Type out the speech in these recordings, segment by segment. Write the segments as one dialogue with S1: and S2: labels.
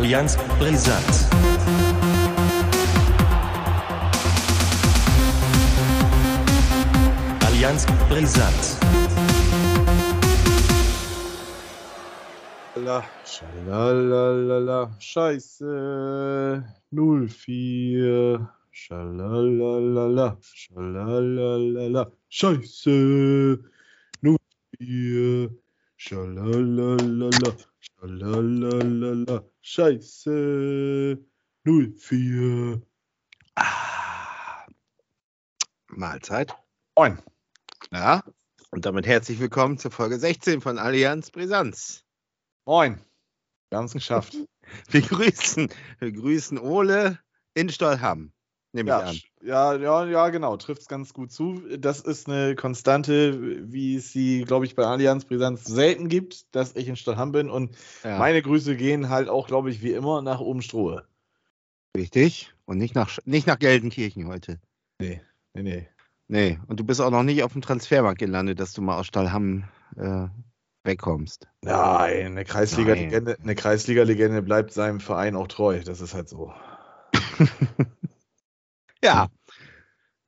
S1: Allianz brisant. Allianz brisant.
S2: La, Schalalala, Scheiße, 04, Schalalala, Schalalala, Scheiße, 04, Schalalala, Schalalala, Scheiße, 04.
S3: Ah, Mahlzeit.
S2: Moin.
S3: Ja, und damit herzlich willkommen zur Folge 16 von Allianz Brisanz.
S2: Moin. Wir haben es geschafft.
S3: Wir grüßen, wir grüßen Ole in Stollham, nehme
S2: Ja,
S3: ich
S2: ja, ja, ja, genau, trifft es ganz gut zu. Das ist eine Konstante, wie es sie, glaube ich, bei Allianz Brisanz selten gibt, dass ich in Stadtham bin. Und
S3: an. Ja,
S2: meine Grüße gehen halt auch, glaube ich, wie immer nach Obenstruhe.
S3: richtig. Und nicht nach, nicht nach Gelsenkirchen heute.
S2: Nee, nee, nee.
S3: Nee, und du bist auch noch nicht auf dem Transfermarkt gelandet, dass du mal aus Stallham äh, wegkommst.
S2: Nein, eine Kreisliga-Legende eine Kreisliga-Legende bleibt seinem Verein auch treu. Das ist halt so.
S3: Ja,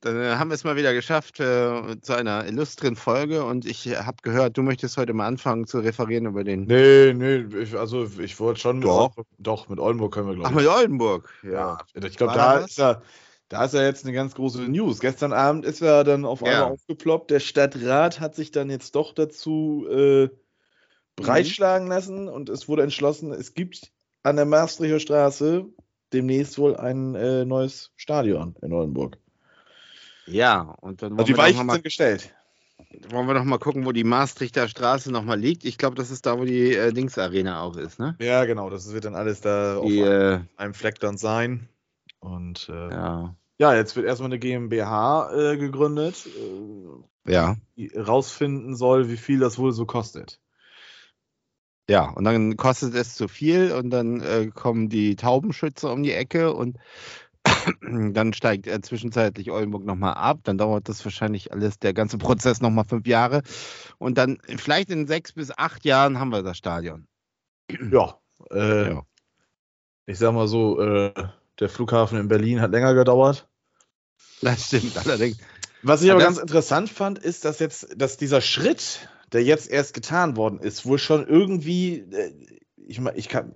S3: dann äh, haben wir es mal wieder geschafft äh, zu einer illustren Folge und ich habe gehört, du möchtest heute mal anfangen zu referieren über den.
S2: Nee, nee, ich, also ich wollte schon.
S3: Doch.
S2: doch, mit Oldenburg können wir, glaube
S3: Ach,
S2: ich.
S3: mit Oldenburg.
S2: Ja, ich glaube, da ist ja, da ist ja jetzt eine ganz große News. Gestern Abend ist ja dann auf einmal
S3: Ja.
S2: aufgeploppt. Der Stadtrat hat sich dann jetzt doch dazu äh, breitschlagen lassen und es wurde entschlossen, es gibt an der Maastrichter Straße demnächst wohl ein äh, neues Stadion in Oldenburg.
S3: Ja, und dann
S2: Also
S3: wollen,
S2: die Weichen
S3: noch mal,
S2: sind gestellt.
S3: wollen wir noch mal gucken, wo die Maastrichter Straße noch mal liegt. Ich glaube, das ist da, wo die äh, Dings-Arena auch ist, ne?
S2: Ja, genau. Das wird dann alles da
S3: Die,
S2: auf
S3: äh,
S2: einem Fleck dann sein. Und äh, ja.
S3: ja.
S2: jetzt wird erstmal eine GmbH äh, gegründet, äh,
S3: ja,
S2: die rausfinden soll, wie viel das wohl so kostet.
S3: Ja. Und dann kostet es zu viel und dann äh, kommen die Taubenschützer um die Ecke und dann steigt äh, zwischenzeitlich Oldenburg nochmal ab. Dann dauert das wahrscheinlich alles, der ganze Prozess nochmal fünf Jahre. Und dann vielleicht in sechs bis acht Jahren haben wir das Stadion.
S2: Ja, äh,
S3: Ja.
S2: ich sag mal so, äh, der Flughafen in Berlin hat länger gedauert.
S3: Das stimmt allerdings.
S2: Was ich aber
S3: das-
S2: ganz interessant fand, ist, dass jetzt, dass dieser Schritt, der jetzt erst getan worden ist, wohl schon irgendwie, äh, ich meine, ich kann,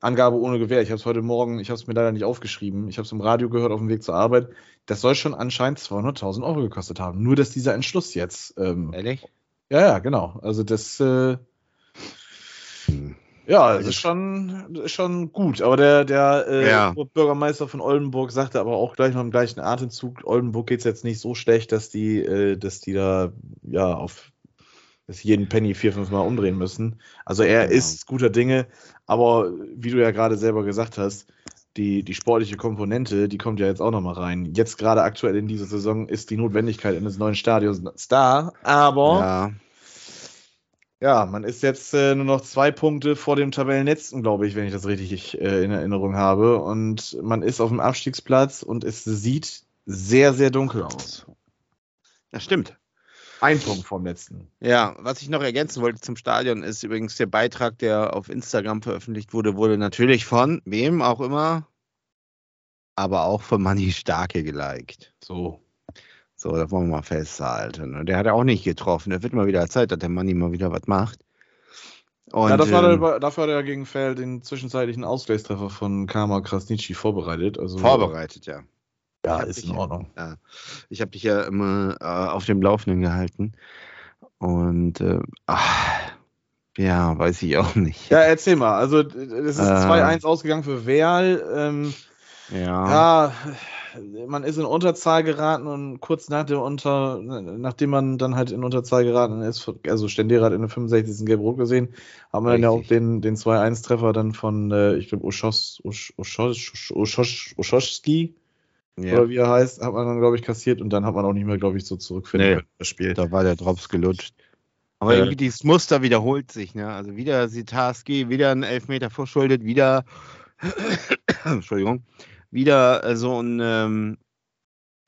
S2: Angabe ohne Gewähr, ich habe es heute Morgen, ich habe es mir leider nicht aufgeschrieben, ich habe es im Radio gehört auf dem Weg zur Arbeit, das soll schon anscheinend 200.000 Euro gekostet haben. Nur, dass dieser Entschluss jetzt, ähm,
S3: Ehrlich?
S2: ja, ja, genau, also das, äh,
S3: Hm.
S2: Ja, das
S3: Also-
S2: ist schon, das ist schon gut. Aber der, der äh,
S3: Ja.
S2: Bürgermeister von Oldenburg sagte aber auch gleich noch im gleichen Atemzug, Oldenburg geht es jetzt nicht so schlecht, dass die, äh, dass die da ja auf dass jeden Penny vier, fünf Mal umdrehen müssen. Also er
S3: Genau.
S2: ist guter Dinge, aber wie du ja gerade selber gesagt hast, die, die sportliche Komponente, die kommt ja jetzt auch nochmal rein. Jetzt gerade aktuell in dieser Saison ist die Notwendigkeit eines neuen Stadions da, aber
S3: Ja.
S2: ja, man ist jetzt äh, nur noch zwei Punkte vor dem Tabellenletzten, glaube ich, wenn ich das richtig äh, in Erinnerung habe. Und man ist auf dem Abstiegsplatz und es sieht sehr, sehr dunkel aus.
S3: Das stimmt.
S2: Ein Punkt vom letzten.
S3: Ja, was ich noch ergänzen wollte zum Stadion ist übrigens der Beitrag, der auf Instagram veröffentlicht wurde, wurde natürlich von wem auch immer, aber auch von Manni Starke geliked.
S2: So.
S3: So, das wollen wir mal festhalten. Und der hat ja auch nicht getroffen. Der wird mal wieder Zeit, dass der Manni mal wieder was macht. Und,
S2: ja, das war
S3: ähm,
S2: der, dafür hat er gegen Fell den zwischenzeitlichen Ausgleichstreffer von Karma Krasnitschi vorbereitet. Also,
S3: vorbereitet, ja.
S2: Ja, ist in
S3: ja-
S2: Ordnung.
S3: Ich habe dich ja immer äh, auf dem Laufenden gehalten. Und äh, ach, ja, weiß ich auch nicht.
S2: Ja, erzähl mal. Also, es ist
S3: Äh.
S2: 2-1 ausgegangen für Werl. Ähm,
S3: ja.
S2: Ja, man ist in Unterzahl geraten und kurz nach der Unter, nachdem man dann halt in Unterzahl geraten ist, also Stendera hat in der 65. Gelb-Rot gesehen, haben wir dann ja auch den, den 2-1-Treffer dann von, äh, ich glaube, Oschos,
S3: ja.
S2: oder wie er heißt, hat man dann, glaube ich, kassiert und dann hat man auch nicht mehr, glaube ich, so zurückfinden
S3: Nee.
S2: können, das Spiel.
S3: Da war der Drops gelutscht. Aber
S2: Äh.
S3: irgendwie dieses Muster wiederholt sich, ne? Also wieder Sitarski, wieder ein Elfmeter verschuldet, wieder Entschuldigung, wieder äh, so ein ähm,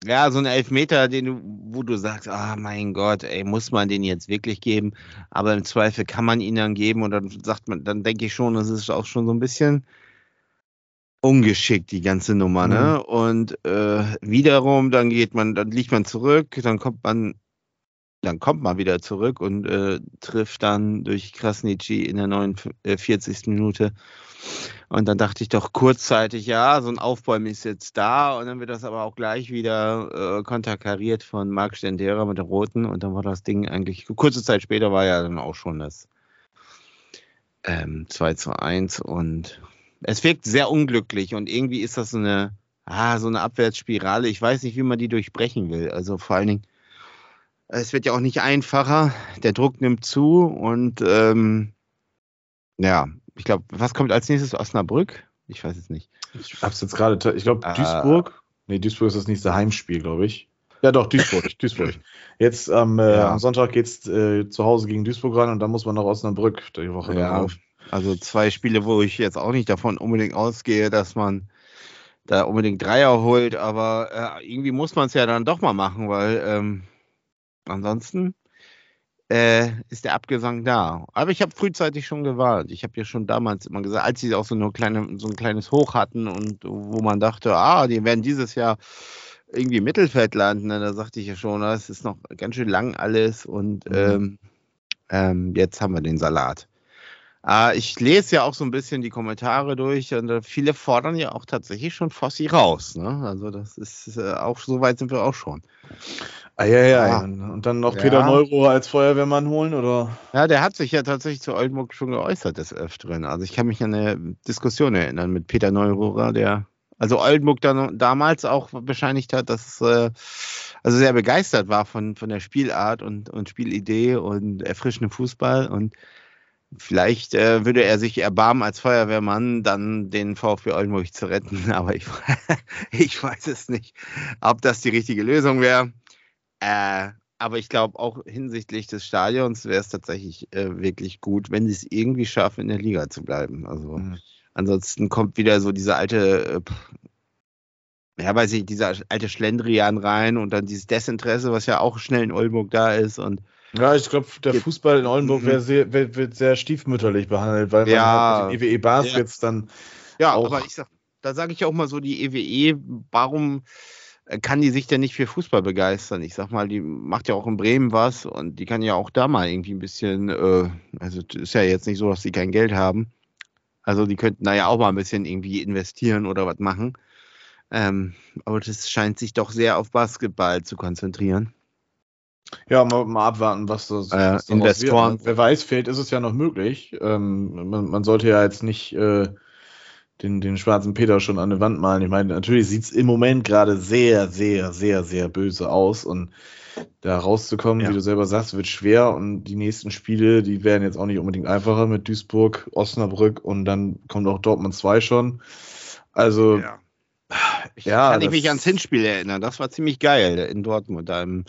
S3: ja, so ein Elfmeter, den du, wo du sagst, ah mein Gott, ey, muss man den jetzt wirklich geben? Aber im Zweifel kann man ihn dann geben und dann sagt man, dann denke ich schon, das ist auch schon so ein bisschen ungeschickt, die ganze Nummer, ne?
S2: Mhm.
S3: Und äh, wiederum, dann geht man, dann liegt man zurück, dann kommt man, dann kommt man wieder zurück und äh, trifft dann durch Krasnitschi in der 49. Minute. Und dann dachte ich doch kurzzeitig, ja, so ein Aufbäumen ist jetzt da und dann wird das aber auch gleich wieder äh, konterkariert von Marc Stendera mit der Roten und dann war das Ding eigentlich, kurze Zeit später war ja dann auch schon das ähm, 2 zu 1 und es wirkt sehr unglücklich und irgendwie ist das so eine, ah, so eine Abwärtsspirale. Ich weiß nicht, wie man die durchbrechen will. Also vor allen Dingen, es wird ja auch nicht einfacher. Der Druck nimmt zu und ähm, ja, ich glaube, was kommt als nächstes? Osnabrück? Ich weiß es nicht.
S2: Ich hab's jetzt gerade, ich glaube,
S3: Ah.
S2: Duisburg. Nee, Duisburg ist das nächste Heimspiel, glaube ich. Ja, doch, Duisburg, Duisburg. Jetzt am, äh,
S3: Ja.
S2: am Sonntag geht's äh, zu Hause gegen Duisburg ran und dann muss man nach Osnabrück die Woche
S3: Ja,
S2: darauf.
S3: Also zwei Spiele, wo ich jetzt auch nicht davon unbedingt ausgehe, dass man da unbedingt Dreier holt, aber äh, irgendwie muss man es ja dann doch mal machen, weil ähm, ansonsten äh, ist der Abgesang da. Aber ich habe frühzeitig schon gewarnt. Ich habe ja schon damals immer gesagt, als sie auch so, eine kleine, so ein kleines Hoch hatten und wo man dachte, ah, die werden dieses Jahr irgendwie im Mittelfeld landen, ne, da sagte ich ja schon, das ist noch ganz schön lang alles und
S2: Mhm.
S3: ähm, ähm, jetzt haben wir den Salat. Äh, ich lese ja auch so ein bisschen die Kommentare durch und äh, viele fordern ja auch tatsächlich schon Fossi raus. Ne? Also das ist äh, auch, so weit sind wir auch schon.
S2: Ah, ja, ja.
S3: Ah.
S2: Und dann noch
S3: Ja.
S2: Peter Neurohr als Feuerwehrmann holen, oder?
S3: Ja, der hat sich ja tatsächlich zu Oldenburg schon geäußert des Öfteren. Also ich kann mich an eine Diskussion erinnern mit Peter Neururer, der also Oldenburg dann damals auch bescheinigt hat, dass äh, also sehr begeistert war von, von der Spielart und, und Spielidee und erfrischendem Fußball und vielleicht äh, würde er sich erbarmen als Feuerwehrmann dann den VfB Oldenburg zu retten, aber ich, ich weiß es nicht, ob das die richtige Lösung wäre. Äh, aber ich glaube auch hinsichtlich des Stadions wäre es tatsächlich äh, wirklich gut, wenn sie es irgendwie schaffen, in der Liga zu bleiben. Also
S2: Mhm.
S3: ansonsten kommt wieder so diese alte, äh, ja weiß ich, dieser alte Schlendrian rein und dann dieses Desinteresse, was ja auch schnell in Oldenburg da ist und
S2: Ja, ich glaube, der Fußball in Oldenburg
S3: Mhm.
S2: sehr, wird, wird sehr stiefmütterlich behandelt, weil
S3: Ja.
S2: man halt EWE Baskets dann.
S3: Ja, aber ich sag, da sage ich auch mal so, die EWE, warum äh, kann die sich denn nicht für Fußball begeistern? Ich sag mal, die macht ja auch in Bremen was und die kann ja auch da mal irgendwie ein bisschen, äh, also es ist ja jetzt nicht so, dass die kein Geld haben. Also die könnten da ja auch mal ein bisschen irgendwie investieren oder was machen. Ähm, aber das scheint sich doch sehr auf Basketball zu konzentrieren.
S2: Ja, mal, mal abwarten, was das
S3: Äh,
S2: was
S3: Investoren.
S2: Wird. Wer weiß, vielleicht ist es ja noch möglich. Ähm, man, man sollte ja jetzt nicht äh, den, den schwarzen Peter schon an die Wand malen. Ich meine, natürlich sieht es im Moment gerade sehr, sehr, sehr, sehr böse aus. Und da rauszukommen,
S3: Ja.
S2: wie du selber sagst, wird schwer. Und die nächsten Spiele, die werden jetzt auch nicht unbedingt einfacher mit Duisburg, Osnabrück und dann kommt auch Dortmund 2 schon. Also, ja,
S3: Kann ich mich ans Hinspiel erinnern. Das war ziemlich geil in Dortmund, da im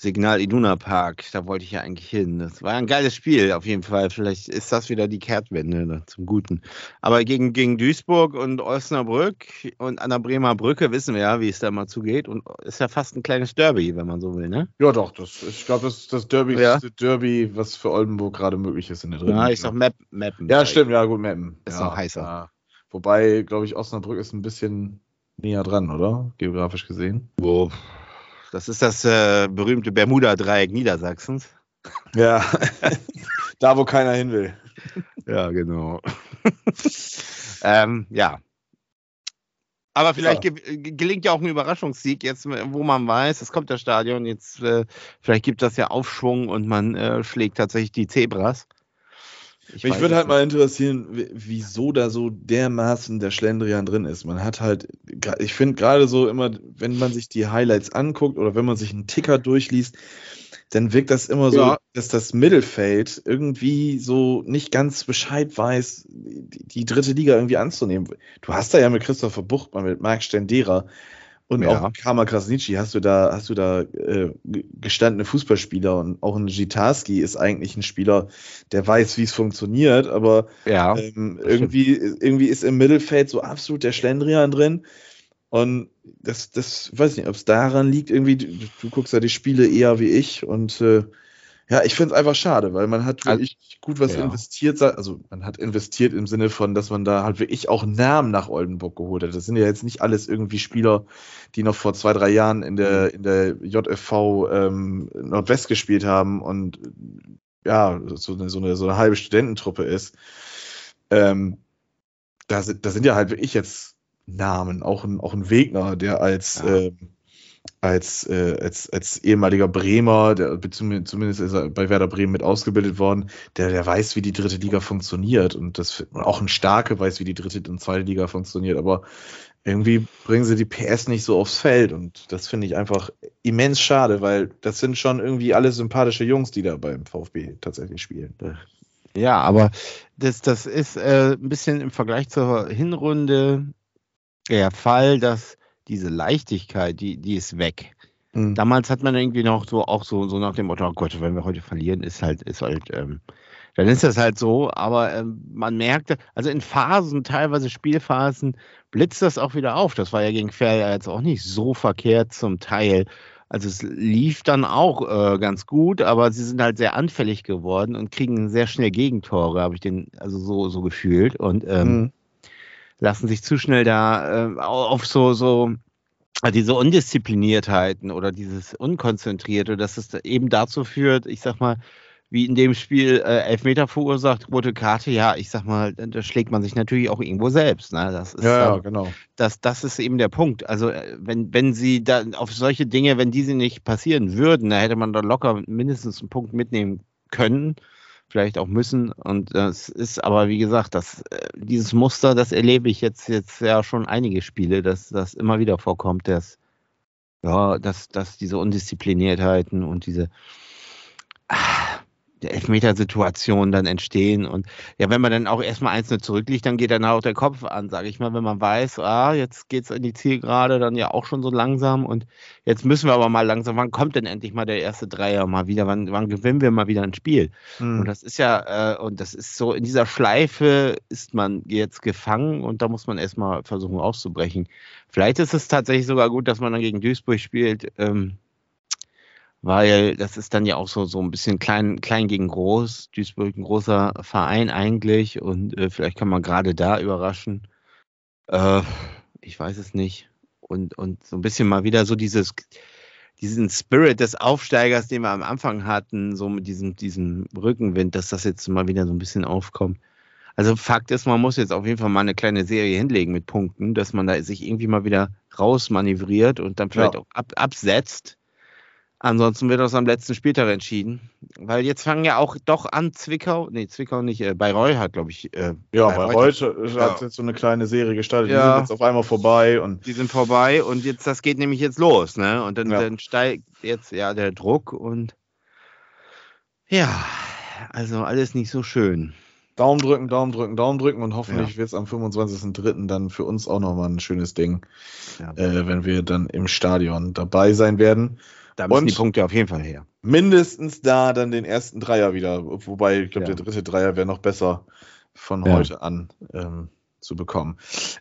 S3: Signal Iduna Park. Da wollte ich ja eigentlich hin. Das war ein geiles Spiel, auf jeden Fall. Vielleicht ist das wieder die Kehrtwende ne, zum Guten. Aber gegen, gegen Duisburg und Osnabrück und an der Bremer Brücke wissen wir ja, wie es da mal zugeht. Und ist ja fast ein kleines Derby, wenn man so will, ne?
S2: Ja, doch, das, ich glaube, das ist das Derby,
S3: Ja.
S2: Derby, was für Oldenburg gerade möglich ist in der dritten.
S3: Ja, ich sag Map, Mappen.
S2: Ja, stimmt, ja, gut, Mappen.
S3: Ist
S2: ja,
S3: noch heißer.
S2: Ja. Wobei, glaube ich, Osnabrück ist ein bisschen näher dran, oder? Geografisch gesehen.
S3: Wo? Das ist das äh, berühmte Bermuda-Dreieck Niedersachsens.
S2: Ja. da, wo keiner hin will.
S3: Ja, genau. ähm, ja. Aber vielleicht
S2: Ja.
S3: ge gelingt ja auch ein Überraschungssieg, jetzt, wo man weiß, es kommt das Stadion, jetzt äh, vielleicht gibt das ja Aufschwung und man äh, schlägt tatsächlich die Zebras. Ich
S2: Mich würde halt mal interessieren, wie- wieso da so dermaßen der Schlendrian drin ist. Man hat halt, ich finde gerade so immer, wenn man sich die Highlights anguckt oder wenn man sich einen Ticker durchliest, dann wirkt das immer so,
S3: Ja.
S2: dass das Mittelfeld irgendwie so nicht ganz Bescheid weiß, die, die dritte Liga irgendwie anzunehmen. Du hast da ja mit Christopher Buchtmann, mit Marc Stendera und
S3: Ja.
S2: auch Kama Krasnitschi hast du da, hast du da äh, ge- gestandene Fußballspieler und auch ein Gitarski ist eigentlich ein Spieler, der weiß, wie es funktioniert, aber.
S3: Ja,
S2: ähm, irgendwie, irgendwie ist im Mittelfeld so absolut der Schlendrian drin. Und das, das weiß nicht, ob es daran liegt, irgendwie, du, du guckst ja die Spiele eher wie ich und äh, Ja, ich finde es einfach schade, weil man hat
S3: Also-
S2: wirklich gut was
S3: Ja.
S2: investiert. Also man hat investiert im Sinne von, dass man da halt wirklich auch Namen nach Oldenburg geholt hat. Das sind ja jetzt nicht alles irgendwie Spieler, die noch vor zwei, drei Jahren in
S3: Mhm.
S2: der, in der JFV ähm, Nordwest gespielt haben und ja, so eine, so eine, so eine halbe Studententruppe ist. Ähm, da, sind, da sind ja halt wirklich jetzt Namen, auch ein, auch ein Wegner, der als,
S3: Ja.
S2: ähm, als, äh, als, als ehemaliger Bremer, der, zumindest ist er bei Werder Bremen mit ausgebildet worden, der, der weiß, wie die dritte Liga funktioniert. Und das auch ein Starke weiß, wie die dritte und zweite Liga funktioniert, aber irgendwie bringen sie die PS nicht so aufs Feld. Und das finde ich einfach immens schade, weil das sind schon irgendwie alle sympathische Jungs, die da beim VfB tatsächlich spielen.
S3: Ja, aber das, das ist äh, ein bisschen im Vergleich zur Hinrunde der Fall, dass diese Leichtigkeit, die, die ist weg.
S2: Mhm.
S3: Damals hat man irgendwie noch so auch so, so nach dem Motto, oh Gott, wenn wir heute verlieren, ist halt, ist halt, ähm, dann ist das halt so, aber ähm, man merkte, also in Phasen, teilweise Spielphasen, blitzt das auch wieder auf. Das war ja gegen Fair ja jetzt auch nicht so verkehrt zum Teil. Also es lief dann auch äh, ganz gut, aber sie sind halt sehr anfällig geworden und kriegen sehr schnell Gegentore, habe ich den also so, so gefühlt. Und ähm,
S2: Mhm.
S3: Lassen sich zu schnell da äh, auf so, so äh, diese Undiszipliniertheiten oder dieses Unkonzentrierte, dass es eben dazu führt, ich sag mal, wie in dem Spiel äh, Elfmeter verursacht, rote Karte, ja, ich sag mal, da schlägt man sich natürlich auch irgendwo selbst. Ne? Das ist,
S2: Ja, ja, genau.
S3: das, das ist eben der Punkt. Also, äh, wenn, wenn sie da auf solche Dinge, wenn diese nicht passieren würden, da hätte man da locker mindestens einen Punkt mitnehmen können, vielleicht auch müssen. Und das ist aber, wie gesagt, das, äh, dieses Muster, das erlebe ich jetzt, jetzt ja schon einige Spiele, dass das immer wieder vorkommt, dass, ja, dass, dass diese Undiszipliniertheiten und diese der Elfmetersituationen dann entstehen. Und ja, wenn man dann auch erstmal einzeln zurückliegt, dann geht dann auch der Kopf an, sage ich mal, wenn man weiß, ah, jetzt geht's in die Zielgerade, dann ja auch schon so langsam und jetzt müssen wir aber mal langsam, wann kommt denn endlich mal der erste Dreier mal wieder, wann, wann gewinnen wir mal wieder ein Spiel?
S2: Mhm.
S3: Und das ist ja, äh, und das ist so, in dieser Schleife ist man jetzt gefangen und da muss man erstmal versuchen auszubrechen. Vielleicht ist es tatsächlich sogar gut, dass man dann gegen Duisburg spielt, ähm, weil das ist dann ja auch so, so ein bisschen klein, klein gegen groß. Duisburg ein großer Verein eigentlich und äh, vielleicht kann man gerade da überraschen. Äh, ich weiß es nicht. Und, und so ein bisschen mal wieder so dieses, diesen Spirit des Aufsteigers, den wir am Anfang hatten, so mit diesem, diesem Rückenwind, dass das jetzt mal wieder so ein bisschen aufkommt. Also Fakt ist, man muss jetzt auf jeden Fall mal eine kleine Serie hinlegen mit Punkten, dass man da sich irgendwie mal wieder rausmanövriert und dann vielleicht
S2: Ja.
S3: auch ab, absetzt. Ansonsten wird das am letzten Spieltag entschieden. Weil jetzt fangen ja auch doch an Zwickau, nee, Zwickau nicht, äh, Bayreuth hat, glaube ich, äh,
S2: Ja,
S3: bei
S2: bei
S3: heute-
S2: heute hat jetzt so eine kleine Serie gestartet. Die
S3: Ja.
S2: sind jetzt auf einmal vorbei und
S3: die sind vorbei und jetzt, das geht nämlich jetzt los, ne? Und dann,
S2: Ja.
S3: dann steigt jetzt ja der Druck und ja, also alles nicht so schön.
S2: Daumen drücken, Daumen drücken, Daumen drücken und hoffentlich wird es am 25.03. dann für uns auch nochmal ein schönes Ding,
S3: Ja.
S2: äh, wenn wir dann im Stadion dabei sein werden.
S3: Da müssen
S2: Und-
S3: die Punkte auf jeden Fall her.
S2: Mindestens da dann den ersten Dreier wieder, wobei ich glaube,
S3: Ja.
S2: der dritte Dreier wäre noch besser von
S3: Ja.
S2: heute an ähm, zu bekommen.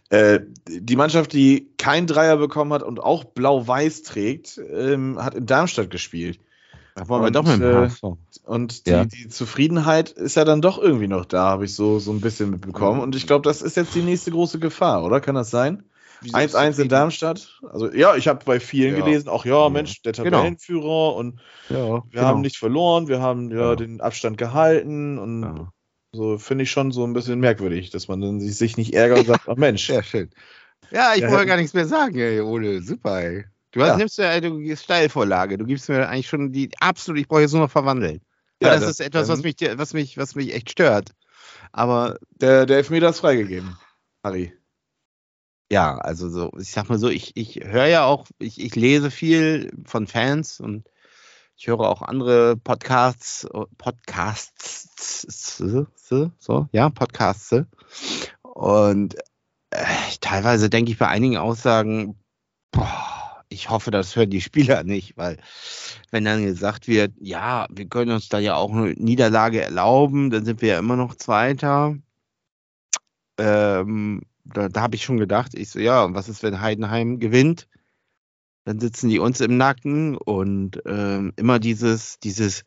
S2: Äh, die Mannschaft, die kein Dreier bekommen hat und auch blau-weiß trägt, ähm, hat in Darmstadt gespielt.
S3: Wir
S2: Und,
S3: doch mit
S2: äh. Und die,
S3: Ja.
S2: die Zufriedenheit ist ja dann doch irgendwie noch da, habe ich so, so ein bisschen mitbekommen. Und ich glaube, das ist jetzt die nächste große Gefahr, oder? Kann das sein? 1-1 in Darmstadt. Also ja, ich habe bei vielen
S3: Ja.
S2: gelesen, auch ja,
S3: Ja.
S2: Mensch, der
S3: Genau.
S2: Tabellenführer und
S3: Ja,
S2: wir
S3: genau.
S2: haben nicht verloren, wir haben ja,
S3: Ja.
S2: den Abstand gehalten und
S3: Ja.
S2: so finde ich schon so ein bisschen merkwürdig, dass man dann sich, sich nicht ärgert und sagt, ach Mensch,
S3: Sehr schön. Ja, ich
S2: Ja,
S3: wollte gar nichts mehr sagen, ey, Ole. Super, ey. Du hast,
S2: Ja.
S3: nimmst mir eine Steilvorlage. Du gibst mir eigentlich schon die absolut, ich brauche jetzt nur noch verwandeln.
S2: Ja,
S3: Ja, das,
S2: das-
S3: ist etwas, was mich, was, mich, was mich echt stört. Aber
S2: der, der Elfmeter ist freigegeben, Harry.
S3: Ja, also so, ich sag mal so, ich, ich höre ja auch, ich, ich lese viel von Fans und ich höre auch andere Podcasts, Podcasts, so, ja, Podcasts. Und äh, teilweise denke ich bei einigen Aussagen, boah, ich hoffe, das hören die Spieler nicht, weil wenn dann gesagt wird, ja, wir können uns da ja auch eine Niederlage erlauben, dann sind wir ja immer noch Zweiter. Ähm, da, da habe ich schon gedacht, ich so, ja, was ist, wenn Heidenheim gewinnt? Dann sitzen die uns im Nacken und ähm, immer dieses, dieses,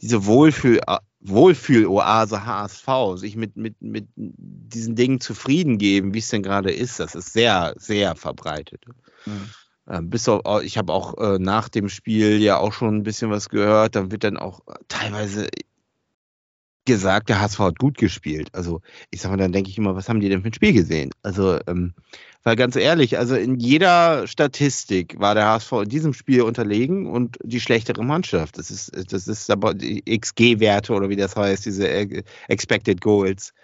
S3: diese Wohlfühl, Wohlfühl-Oase HSV, sich mit, mit, mit diesen Dingen zufrieden geben, wie es denn gerade ist, das ist sehr, sehr verbreitet. Mhm. Ähm, bis auf, ich habe auch äh, nach dem Spiel ja auch schon ein bisschen was gehört. Dann wird dann auch teilweise gesagt, der HSV hat gut gespielt. Also ich sage mal, dann denke ich immer, was haben die denn für ein Spiel gesehen? Also, ähm, weil ganz ehrlich, also in jeder Statistik war der HSV in diesem Spiel unterlegen und die schlechtere Mannschaft. Das ist, das ist aber die XG-Werte oder wie das heißt, diese Expected Goals.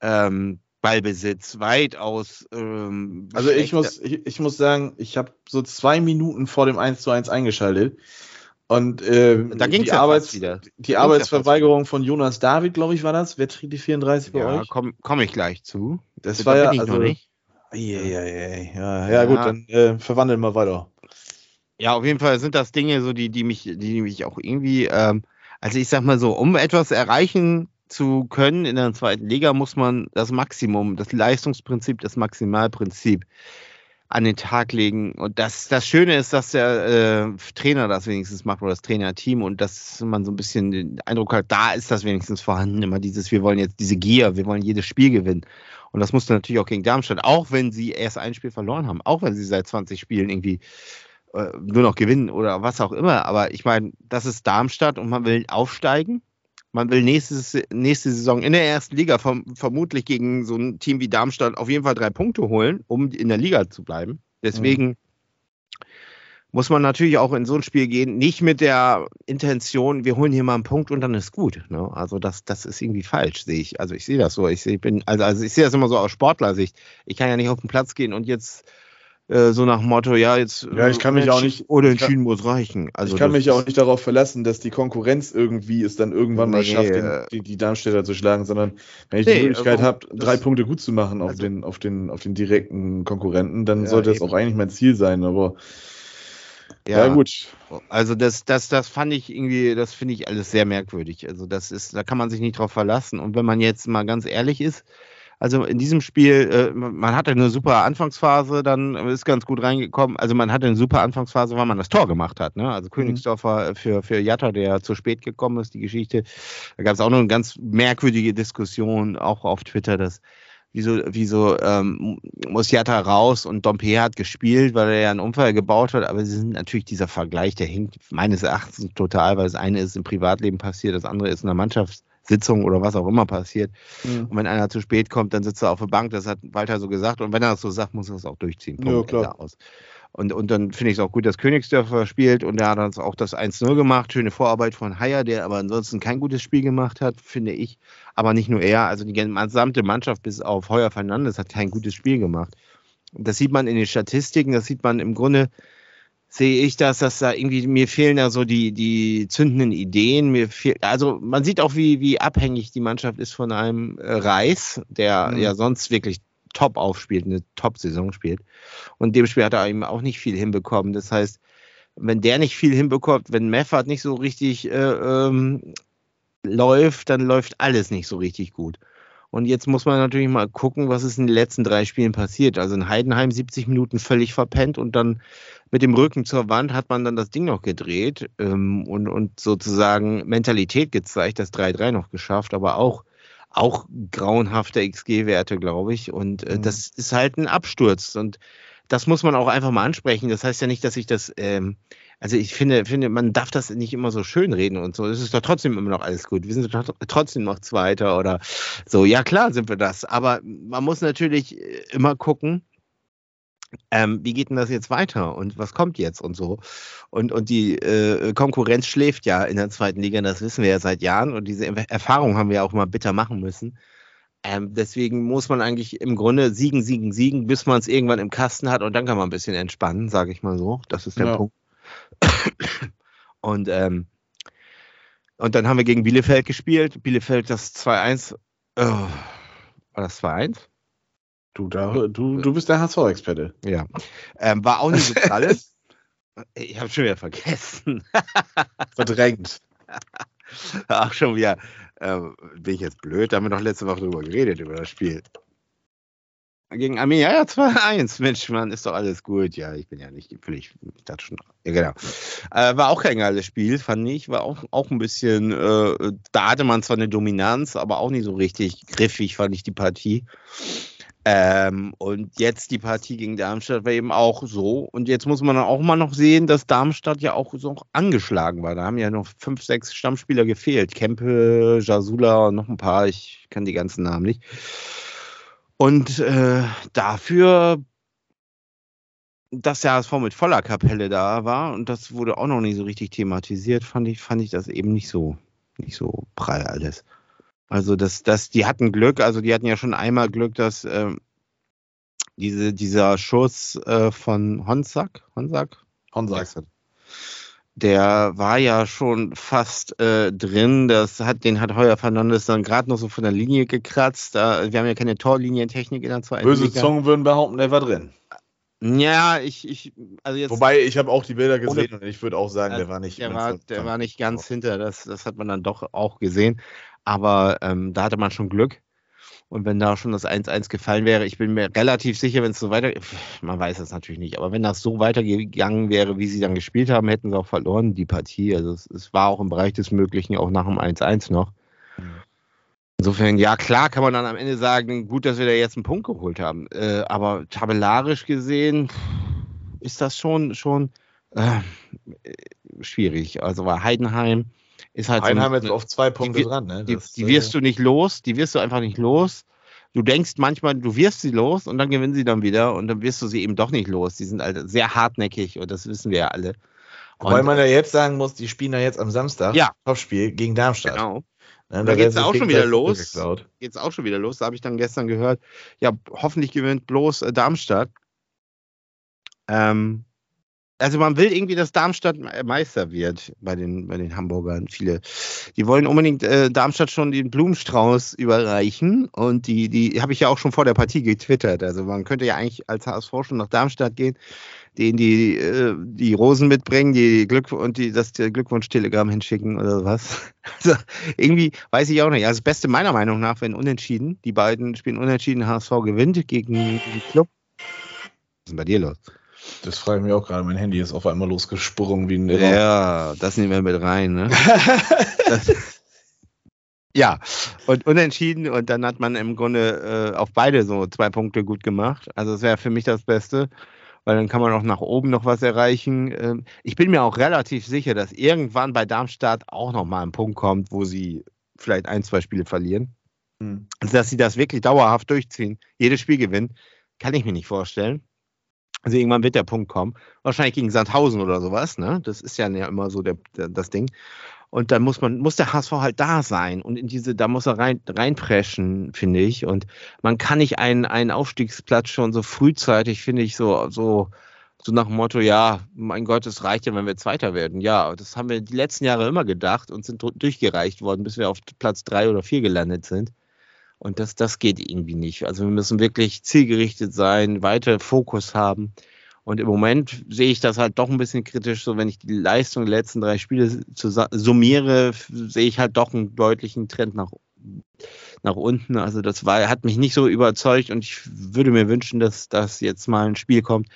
S3: Ähm, Ballbesitz weitaus. Ähm,
S2: also ich muss, ich, ich, muss sagen, ich habe so zwei Minuten vor dem 1 zu 1 eingeschaltet. Und äh,
S3: da ging's die, ja Arbeits wieder.
S2: die Arbeitsverweigerung ja von Jonas David, glaube ich, war das. Wer tritt die 34 bei
S3: ja,
S2: euch?
S3: Komme komm ich gleich zu.
S2: Das, das war ja. Also, ja, ja, ja, ja, gut, dann äh, verwandeln wir weiter.
S3: Ja, auf jeden Fall sind das Dinge, so die, die mich, die mich auch irgendwie, ähm, also ich sag mal so, um etwas erreichen zu können in der zweiten Liga, muss man das Maximum, das Leistungsprinzip, das Maximalprinzip an den Tag legen. Und das, das Schöne ist, dass der äh, Trainer das wenigstens macht oder das Trainerteam und dass man so ein bisschen den Eindruck hat, da ist das wenigstens vorhanden. Immer dieses, wir wollen jetzt diese Gier, wir wollen jedes Spiel gewinnen. Und das musste natürlich auch gegen Darmstadt, auch wenn sie erst ein Spiel verloren haben, auch wenn sie seit 20 Spielen irgendwie äh, nur noch gewinnen oder was auch immer. Aber ich meine, das ist Darmstadt und man will aufsteigen man will nächstes, nächste Saison in der ersten Liga vom, vermutlich gegen so ein Team wie Darmstadt auf jeden Fall drei Punkte holen, um in der Liga zu bleiben. Deswegen mhm. muss man natürlich auch in so ein Spiel gehen, nicht mit der Intention, wir holen hier mal einen Punkt und dann ist gut. Ne? Also das, das ist irgendwie falsch, sehe ich. Also ich sehe das so. Ich, seh, ich bin, also, also ich sehe das immer so aus Sportlersicht. Ich kann ja nicht auf den Platz gehen und jetzt äh, so nach dem Motto, ja, jetzt
S2: ja, ich kann mich auch nicht
S3: oder entschieden muss reichen.
S2: Also ich kann mich auch nicht darauf verlassen, dass die Konkurrenz irgendwie es dann irgendwann mal schafft, den, äh, die, die Darmstädter zu schlagen, sondern wenn ich nee, die Möglichkeit also, habe, drei Punkte gut zu machen auf also, den auf den auf den direkten Konkurrenten, dann ja, sollte das auch eigentlich mein Ziel sein, aber
S3: ja, ja, gut. Also das, das, das fand ich irgendwie, das finde ich alles sehr merkwürdig. Also das ist, da kann man sich nicht drauf verlassen. Und wenn man jetzt mal ganz ehrlich ist, also in diesem Spiel, äh, man hatte eine super Anfangsphase, dann ist ganz gut reingekommen. Also man hatte eine super Anfangsphase, weil man das Tor gemacht hat. Ne? Also mhm. Königsdorfer für, für Jatta, der zu spät gekommen ist, die Geschichte. Da gab es auch noch eine ganz merkwürdige Diskussion, auch auf Twitter, dass wieso, wieso ähm, muss Jatta raus und Dompe hat gespielt, weil er ja einen Unfall gebaut hat. Aber sie sind natürlich dieser Vergleich, der hinkt meines Erachtens total, weil das eine ist im Privatleben passiert, das andere ist in der Mannschaft Sitzung oder was auch immer passiert. Mhm. Und wenn einer zu spät kommt, dann sitzt er auf der Bank, das hat Walter so gesagt. Und wenn er das so sagt, muss er das auch durchziehen.
S2: Punkt, ja, klar.
S3: Aus. Und, und dann finde ich es auch gut, dass Königsdörfer spielt und er hat uns auch das 1-0 gemacht. Schöne Vorarbeit von Haier, der aber ansonsten kein gutes Spiel gemacht hat, finde ich. Aber nicht nur er, also die gesamte Mannschaft bis auf Heuer Fernandes hat kein gutes Spiel gemacht. Das sieht man in den Statistiken, das sieht man im Grunde sehe ich das, dass da irgendwie, mir fehlen da so die, die zündenden Ideen. Mir fehlt, also man sieht auch, wie, wie abhängig die Mannschaft ist von einem äh, Reis, der mhm. ja sonst wirklich top aufspielt, eine Top-Saison spielt. Und dem Spiel hat er eben auch nicht viel hinbekommen. Das heißt, wenn der nicht viel hinbekommt, wenn Meffert nicht so richtig äh, ähm, läuft, dann läuft alles nicht so richtig gut. Und jetzt muss man natürlich mal gucken, was ist in den letzten drei Spielen passiert. Also in Heidenheim 70 Minuten völlig verpennt und dann mit dem Rücken zur Wand hat man dann das Ding noch gedreht ähm, und, und sozusagen Mentalität gezeigt, das 3-3 noch geschafft, aber auch, auch grauenhafte XG-Werte, glaube ich. Und äh, mhm. das ist halt ein Absturz. Und das muss man auch einfach mal ansprechen. Das heißt ja nicht, dass ich das, ähm, also ich finde, finde, man darf das nicht immer so schön reden und so. Es ist doch trotzdem immer noch alles gut. Wir sind trotzdem noch Zweiter oder so. Ja, klar sind wir das. Aber man muss natürlich immer gucken, ähm, wie geht denn das jetzt weiter und was kommt jetzt und so. Und, und die äh, Konkurrenz schläft ja in der zweiten Liga, das wissen wir ja seit Jahren und diese Erfahrung haben wir auch mal bitter machen müssen. Ähm, deswegen muss man eigentlich im Grunde siegen, siegen, siegen, bis man es irgendwann im Kasten hat und dann kann man ein bisschen entspannen, sage ich mal so. Das ist der ja. Punkt. Und, ähm, und dann haben wir gegen Bielefeld gespielt. Bielefeld das 2-1. Oh, war das 2-1?
S2: Du, da, du, du bist der HSV-Experte.
S3: Ja. Ähm, war auch nicht so alles. ich habe schon wieder vergessen.
S2: Verdrängt.
S3: Ach, schon wieder. Ähm, bin ich jetzt blöd? Da haben wir doch letzte Woche drüber geredet, über das Spiel. Gegen Arminia, ja, 2-1. Mensch, Mann, ist doch alles gut. Ja, ich bin ja nicht völlig, ich dachte schon, ja, genau. Äh, war auch kein geiles Spiel, fand ich. War auch, auch ein bisschen, äh, da hatte man zwar eine Dominanz, aber auch nicht so richtig griffig, fand ich die Partie. Ähm, und jetzt die Partie gegen Darmstadt war eben auch so. Und jetzt muss man auch mal noch sehen, dass Darmstadt ja auch so angeschlagen war. Da haben ja noch fünf, sechs Stammspieler gefehlt. Kempe, Jasula noch ein paar. Ich kann die ganzen Namen nicht. Und äh, dafür, dass der HSV mit voller Kapelle da war und das wurde auch noch nicht so richtig thematisiert, fand ich, fand ich das eben nicht so, nicht so prall alles. Also das, das, die hatten Glück, also die hatten ja schon einmal Glück, dass äh, diese, dieser Schuss äh, von Honsack, Honsack?
S2: Honsack.
S3: Der war ja schon fast äh, drin. Das hat, den hat Heuer Fernandes dann gerade noch so von der Linie gekratzt. Wir haben ja keine Torlinientechnik in der zweiten
S2: Böse
S3: Liga.
S2: Zungen würden behaupten, der war drin.
S3: Ja, ich, ich, also jetzt.
S2: Wobei, ich habe auch die Bilder gesehen und ich würde auch sagen, der war nicht.
S3: der
S2: ganz
S3: war, der war nicht ganz hinter, das, das hat man dann doch auch gesehen. Aber ähm, da hatte man schon Glück. Und wenn da schon das 1-1 gefallen wäre, ich bin mir relativ sicher, wenn es so weiter, man weiß das natürlich nicht, aber wenn das so weitergegangen wäre, wie sie dann gespielt haben, hätten sie auch verloren, die Partie. Also es, es war auch im Bereich des Möglichen, auch nach dem 1-1 noch.
S2: Mhm.
S3: Insofern, ja klar, kann man dann am Ende sagen, gut, dass wir da jetzt einen Punkt geholt haben. Äh, aber tabellarisch gesehen ist das schon, schon äh, schwierig. Also weil Heidenheim ist halt
S2: Einheim
S3: so
S2: jetzt auf zwei Punkte
S3: die-
S2: dran, ne?
S3: die,
S2: Das,
S3: die wirst
S2: äh,
S3: du nicht los, die wirst du einfach nicht los. Du denkst manchmal, du wirst sie los und dann gewinnen sie dann wieder und dann wirst du sie eben doch nicht los. Die sind halt sehr hartnäckig und das wissen wir ja alle. Und-
S2: man ja jetzt sagen muss, die spielen ja jetzt am Samstag.
S3: Ja.
S2: Topspiel gegen Darmstadt.
S3: Genau.
S2: Ne,
S3: Da geht's
S2: sich
S3: auch schon wieder los. Geht's auch schon wieder los. Da habe ich dann gestern gehört, ja, hoffentlich gewinnt bloß äh, Darmstadt. Ähm, also man will irgendwie, dass Darmstadt Me- Meister wird bei den, bei den Hamburgern. Viele, die wollen unbedingt äh, Darmstadt schon den Blumenstrauß überreichen und die, die habe ich ja auch schon vor der Partie getwittert. Also man könnte ja eigentlich als HSV schon nach Darmstadt gehen, denen die, äh, die Rosen mitbringen, die Glück und die das Glückwunsch-Telegramm hinschicken oder was. Also irgendwie weiß ich auch nicht. Also das Beste meiner Meinung nach, wenn unentschieden, die beiden spielen unentschieden, HSV gewinnt gegen den Club. Was ist denn bei dir los?
S2: Das frage ich mich auch gerade. Mein Handy ist auf einmal losgesprungen wie ein Irrer.
S3: Ja, das nehmen wir mit rein. Ne? Das, ja, und unentschieden und dann hat man im Grunde äh, auf beide so zwei Punkte gut gemacht. Also das wäre für mich das Beste, weil dann kann man auch nach oben noch was erreichen. Ähm, ich bin mir auch relativ sicher, dass irgendwann bei Darmstadt auch noch mal ein Punkt kommt, wo sie vielleicht ein, zwei Spiele verlieren.
S2: Hm.
S3: Also, dass sie das wirklich dauerhaft durchziehen, jedes Spiel gewinnen, kann ich mir nicht vorstellen. Also irgendwann wird der Punkt kommen. Wahrscheinlich gegen Sandhausen oder sowas, ne? Das ist ja immer so der, der, das Ding. Und dann muss man, muss der HSV halt da sein und in diese, da muss er rein, reinpreschen, finde ich. Und man kann nicht einen, einen Aufstiegsplatz schon so frühzeitig, finde ich, so, so, so nach dem Motto, ja, mein Gott, es reicht ja, wenn wir Zweiter werden. Ja, das haben wir die letzten Jahre immer gedacht und sind durchgereicht worden, bis wir auf Platz drei oder vier gelandet sind. Und das, das geht irgendwie nicht. Also wir müssen wirklich zielgerichtet sein, weiter Fokus haben. Und im Moment sehe ich das halt doch ein bisschen kritisch. So, wenn ich die Leistung der letzten drei Spiele summiere, sehe ich halt doch einen deutlichen Trend nach, nach unten. Also das war, hat mich nicht so überzeugt und ich würde mir wünschen, dass das jetzt mal ein Spiel kommt,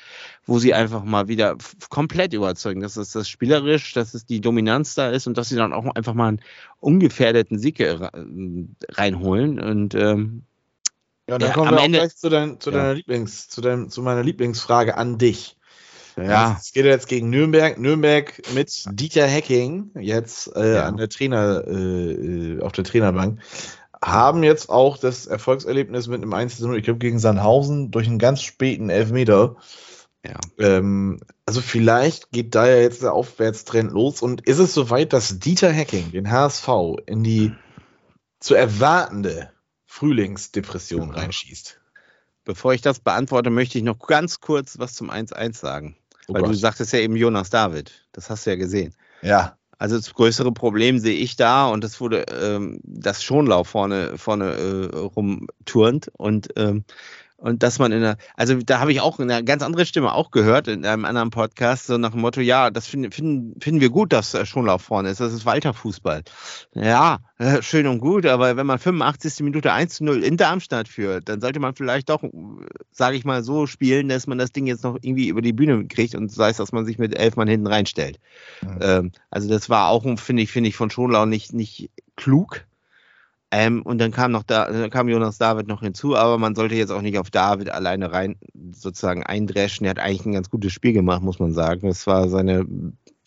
S3: wo sie einfach mal wieder komplett überzeugen, dass es das spielerisch, dass es die Dominanz da ist und dass sie dann auch einfach mal einen ungefährdeten Sieg äh, reinholen. Und ähm,
S2: Ja, dann
S3: Ja,
S2: kommen wir auch
S3: Ende-
S2: gleich zu, dein, zu
S3: Ja.
S2: deiner Lieblings, zu, deinem, zu meiner Lieblingsfrage an dich.
S3: Ja,
S2: Es geht jetzt gegen Nürnberg. Nürnberg mit Dieter Hecking jetzt äh,
S3: Ja.
S2: an der Trainer, äh, äh, auf der Trainerbank. Haben jetzt auch das Erfolgserlebnis mit einem 1 0, ich glaube, gegen Sandhausen durch einen ganz späten Elfmeter.
S3: ja.
S2: Ähm, also vielleicht geht da ja jetzt der Aufwärtstrend los und ist es soweit, dass Dieter Hecking den HSV in die zu erwartende Frühlingsdepression
S3: Ja.
S2: reinschießt?
S3: Bevor ich das beantworte, möchte ich noch ganz kurz was zum 1-1 sagen.
S2: Oh
S3: Weil du
S2: Gott.
S3: sagtest ja eben Jonas David. Das hast du ja gesehen.
S2: Ja,
S3: Also das größere Problem sehe ich da und das wurde ähm, das Schonlauf vorne, vorne äh, rumturnt und ähm, Und dass man in der, also da habe ich auch eine ganz andere Stimme auch gehört in einem anderen Podcast, so nach dem Motto, ja, das finden, finden, finden wir gut, dass äh, Schonlauf vorne ist. Das ist Walter Fußball. Ja, äh, schön und gut, aber wenn man 85. Minute 1 zu 0 in Darmstadt führt, dann sollte man vielleicht doch, sage ich mal, so spielen, dass man das Ding jetzt noch irgendwie über die Bühne kriegt und sei es, dass man sich mit elf Mann hinten reinstellt. Mhm. Ähm, also das war auch, finde ich, finde ich von Schonlau nicht, nicht klug. Ähm, und dann kam noch da, dann kam Jonas David noch hinzu, aber man sollte jetzt auch nicht auf David alleine rein sozusagen eindreschen. Er hat eigentlich ein ganz gutes Spiel gemacht, muss man sagen. Es war seine,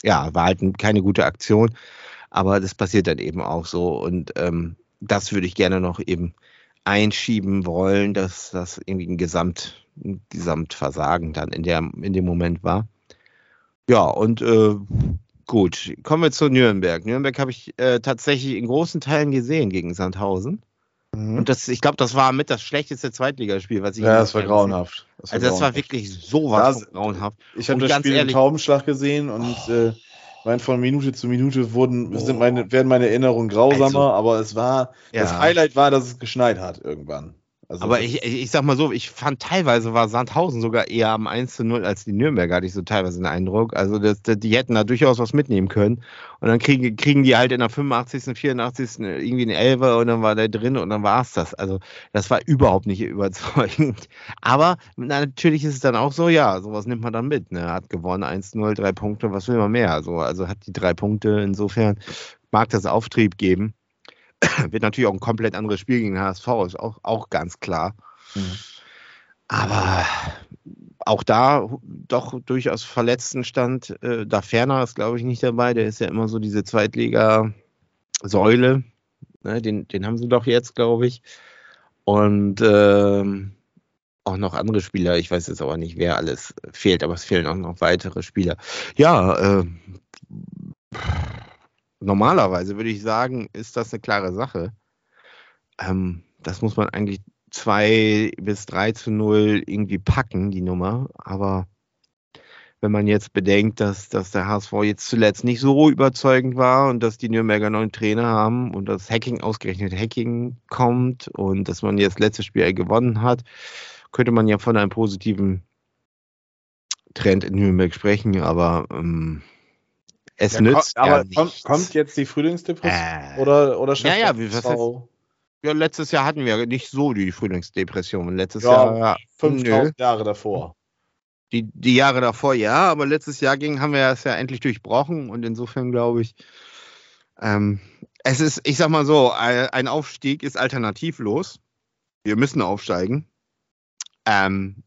S3: ja, war halt keine gute Aktion, aber das passiert dann eben auch so. Und ähm, das würde ich gerne noch eben einschieben wollen, dass das irgendwie ein Gesamt, ein Gesamtversagen dann in, der, in dem Moment war. Ja, und äh, Gut, kommen wir zu Nürnberg. Nürnberg habe ich äh, tatsächlich in großen Teilen gesehen gegen Sandhausen. Mhm. Und das, ich glaube, das war mit das schlechteste Zweitligaspiel, was ich
S2: Ja, das war grauenhaft.
S3: Das war also, das war wirklich sowas
S2: das, grauenhaft. Ich habe das Spiel ehrlich, im Taubenschlag gesehen und oh. äh, mein, von Minute zu Minute wurden, oh. sind meine, werden meine Erinnerungen grausamer, also, aber es war, ja. das Highlight war, dass es geschneit hat irgendwann.
S3: Also aber ich, ich sag mal so, ich fand teilweise war Sandhausen sogar eher am 1 zu 0 als die Nürnberger, hatte ich so teilweise den Eindruck. Also das, die hätten da durchaus was mitnehmen können. Und dann kriegen, kriegen die halt in der 85., 84. irgendwie einen Elfer und dann war der drin und dann war es das. Also das war überhaupt nicht überzeugend. Aber natürlich ist es dann auch so, ja, sowas nimmt man dann mit. Ne? Hat gewonnen, 1-0, drei Punkte, was will man mehr? Also, also hat die drei Punkte, insofern mag das Auftrieb geben. Wird natürlich auch ein komplett anderes Spiel gegen HSV, ist auch, auch ganz klar. Mhm. Aber auch da doch durchaus Verletztenstand. Äh, da Ferner ist, glaube ich, nicht dabei. Der ist ja immer so diese Zweitliga-Säule. Ne, den, den haben sie doch jetzt, glaube ich. Und ähm, auch noch andere Spieler. Ich weiß jetzt aber nicht, wer alles fehlt, aber es fehlen auch noch weitere Spieler. Ja, äh, normalerweise würde ich sagen, ist das eine klare Sache. Ähm, das muss man eigentlich 2 bis 3 zu 0 irgendwie packen, die Nummer. Aber wenn man jetzt bedenkt, dass, dass der HSV jetzt zuletzt nicht so überzeugend war und dass die Nürnberger neuen Trainer haben und das Hacking ausgerechnet Hacking kommt und dass man jetzt letztes Spiel gewonnen hat, könnte man ja von einem positiven Trend in Nürnberg sprechen, aber ähm, es ja, nützt
S2: kommt, aber ja kommt, kommt, jetzt die Frühlingsdepression äh, oder oder
S3: ja, ja, wie, was heißt, ja, letztes Jahr hatten wir nicht so die Frühlingsdepression. Letztes ja, Jahr
S2: 5000 Jahre davor.
S3: Die, die Jahre davor ja, aber letztes Jahr ging, haben wir es ja endlich durchbrochen und insofern glaube ich, ähm, es ist, ich sag mal so, ein Aufstieg ist alternativlos. Wir müssen aufsteigen. Ähm,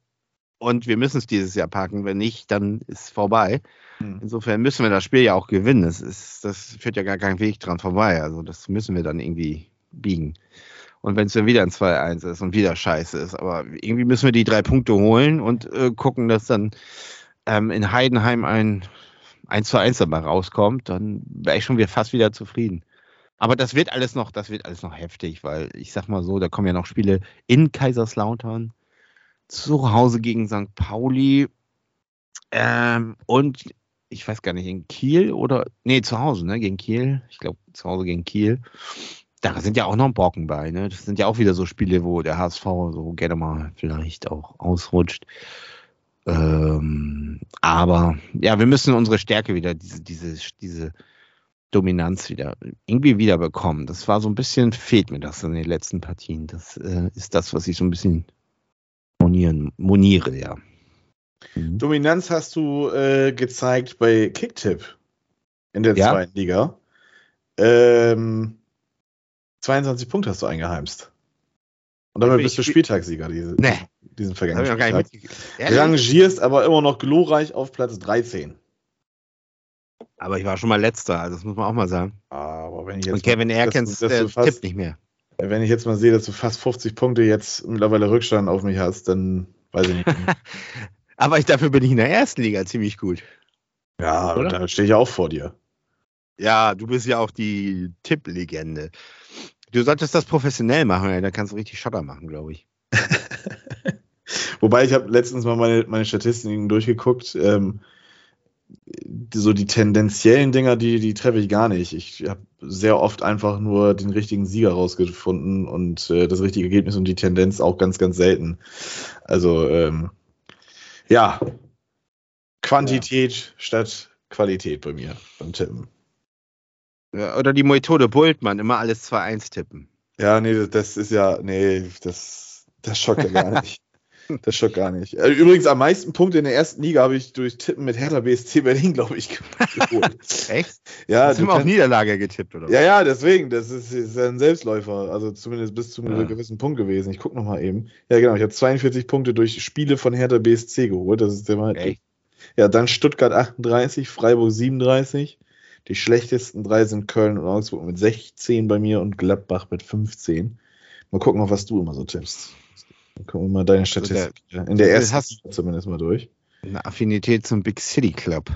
S3: und wir müssen es dieses Jahr packen. Wenn nicht, dann ist es vorbei. Hm. Insofern müssen wir das Spiel ja auch gewinnen. Das, ist, das führt ja gar kein Weg dran vorbei. Also das müssen wir dann irgendwie biegen. Und wenn es dann wieder ein 2-1 ist und wieder scheiße ist, aber irgendwie müssen wir die drei Punkte holen und äh, gucken, dass dann ähm, in Heidenheim ein 1 zu 1 dabei rauskommt, dann wäre ich schon wieder fast wieder zufrieden. Aber das wird alles noch, das wird alles noch heftig, weil ich sag mal so, da kommen ja noch Spiele in Kaiserslautern, zu Hause gegen St. Pauli ähm, und ich weiß gar nicht, in Kiel oder, nee, zu Hause, ne, gegen Kiel. Ich glaube, zu Hause gegen Kiel. Da sind ja auch noch Brocken bei, ne? Das sind ja auch wieder so Spiele, wo der HSV so gerne mal vielleicht auch ausrutscht. Ähm, aber ja, wir müssen unsere Stärke wieder, diese, diese, diese Dominanz wieder irgendwie wieder bekommen. Das war so ein bisschen, fehlt mir das in den letzten Partien. Das äh, ist das, was ich so ein bisschen monieren, moniere, ja.
S2: Mhm. Dominanz hast du äh, gezeigt bei Kicktip in der ja. zweiten Liga. Ähm, 22 Punkte hast du eingeheimst. Und damit bist du Spieltagssieger diese, nee. diesen vergangenen Spieltag. Rangierst aber immer noch glorreich auf Platz 13.
S3: Aber ich war schon mal letzter, also das muss man auch mal sagen.
S2: Aber wenn ich jetzt
S3: Und Kevin Erkens der tippt nicht mehr.
S2: Wenn ich jetzt mal sehe, dass du fast 50 Punkte jetzt mittlerweile Rückstand auf mich hast, dann weiß ich nicht.
S3: Aber ich, dafür bin ich in der ersten Liga ziemlich gut.
S2: Ja, Oder? da stehe ich auch vor dir.
S3: Ja, du bist ja auch die Tipplegende. Du solltest das professionell machen, ey. da kannst du richtig Schotter machen, glaube ich.
S2: Wobei ich habe letztens mal meine, meine Statistiken durchgeguckt. Ähm, so die tendenziellen Dinger, die, die treffe ich gar nicht. Ich habe sehr oft einfach nur den richtigen Sieger rausgefunden und äh, das richtige Ergebnis und die Tendenz auch ganz, ganz selten. Also, ähm, ja, Quantität ja. statt Qualität bei mir beim Tippen.
S3: Ja, oder die Methode Bultmann, immer alles 2-1 tippen.
S2: Ja, nee, das ist ja, nee, das, das schockt ja gar nicht. Das schockt gar nicht. Äh, übrigens, am meisten Punkte in der ersten Liga habe ich durch Tippen mit Hertha BSC Berlin, glaube ich, geholt.
S3: Echt?
S2: Ja,
S3: Hast du immer auf Niederlage getippt, oder?
S2: Ja, ja, deswegen. Das ist, ist ein Selbstläufer. Also zumindest bis zu einem ja. gewissen Punkt gewesen. Ich gucke nochmal eben. Ja, genau. Ich habe 42 Punkte durch Spiele von Hertha BSC geholt. Das ist der mal. Echt? Ja, dann Stuttgart 38, Freiburg 37. Die schlechtesten drei sind Köln und Augsburg mit 16 bei mir und Gladbach mit 15. Mal gucken, was du immer so tippst. Dann gucken wir mal deine Statistik. In der ersten hast du zumindest mal durch.
S3: Eine Affinität zum Big City Club.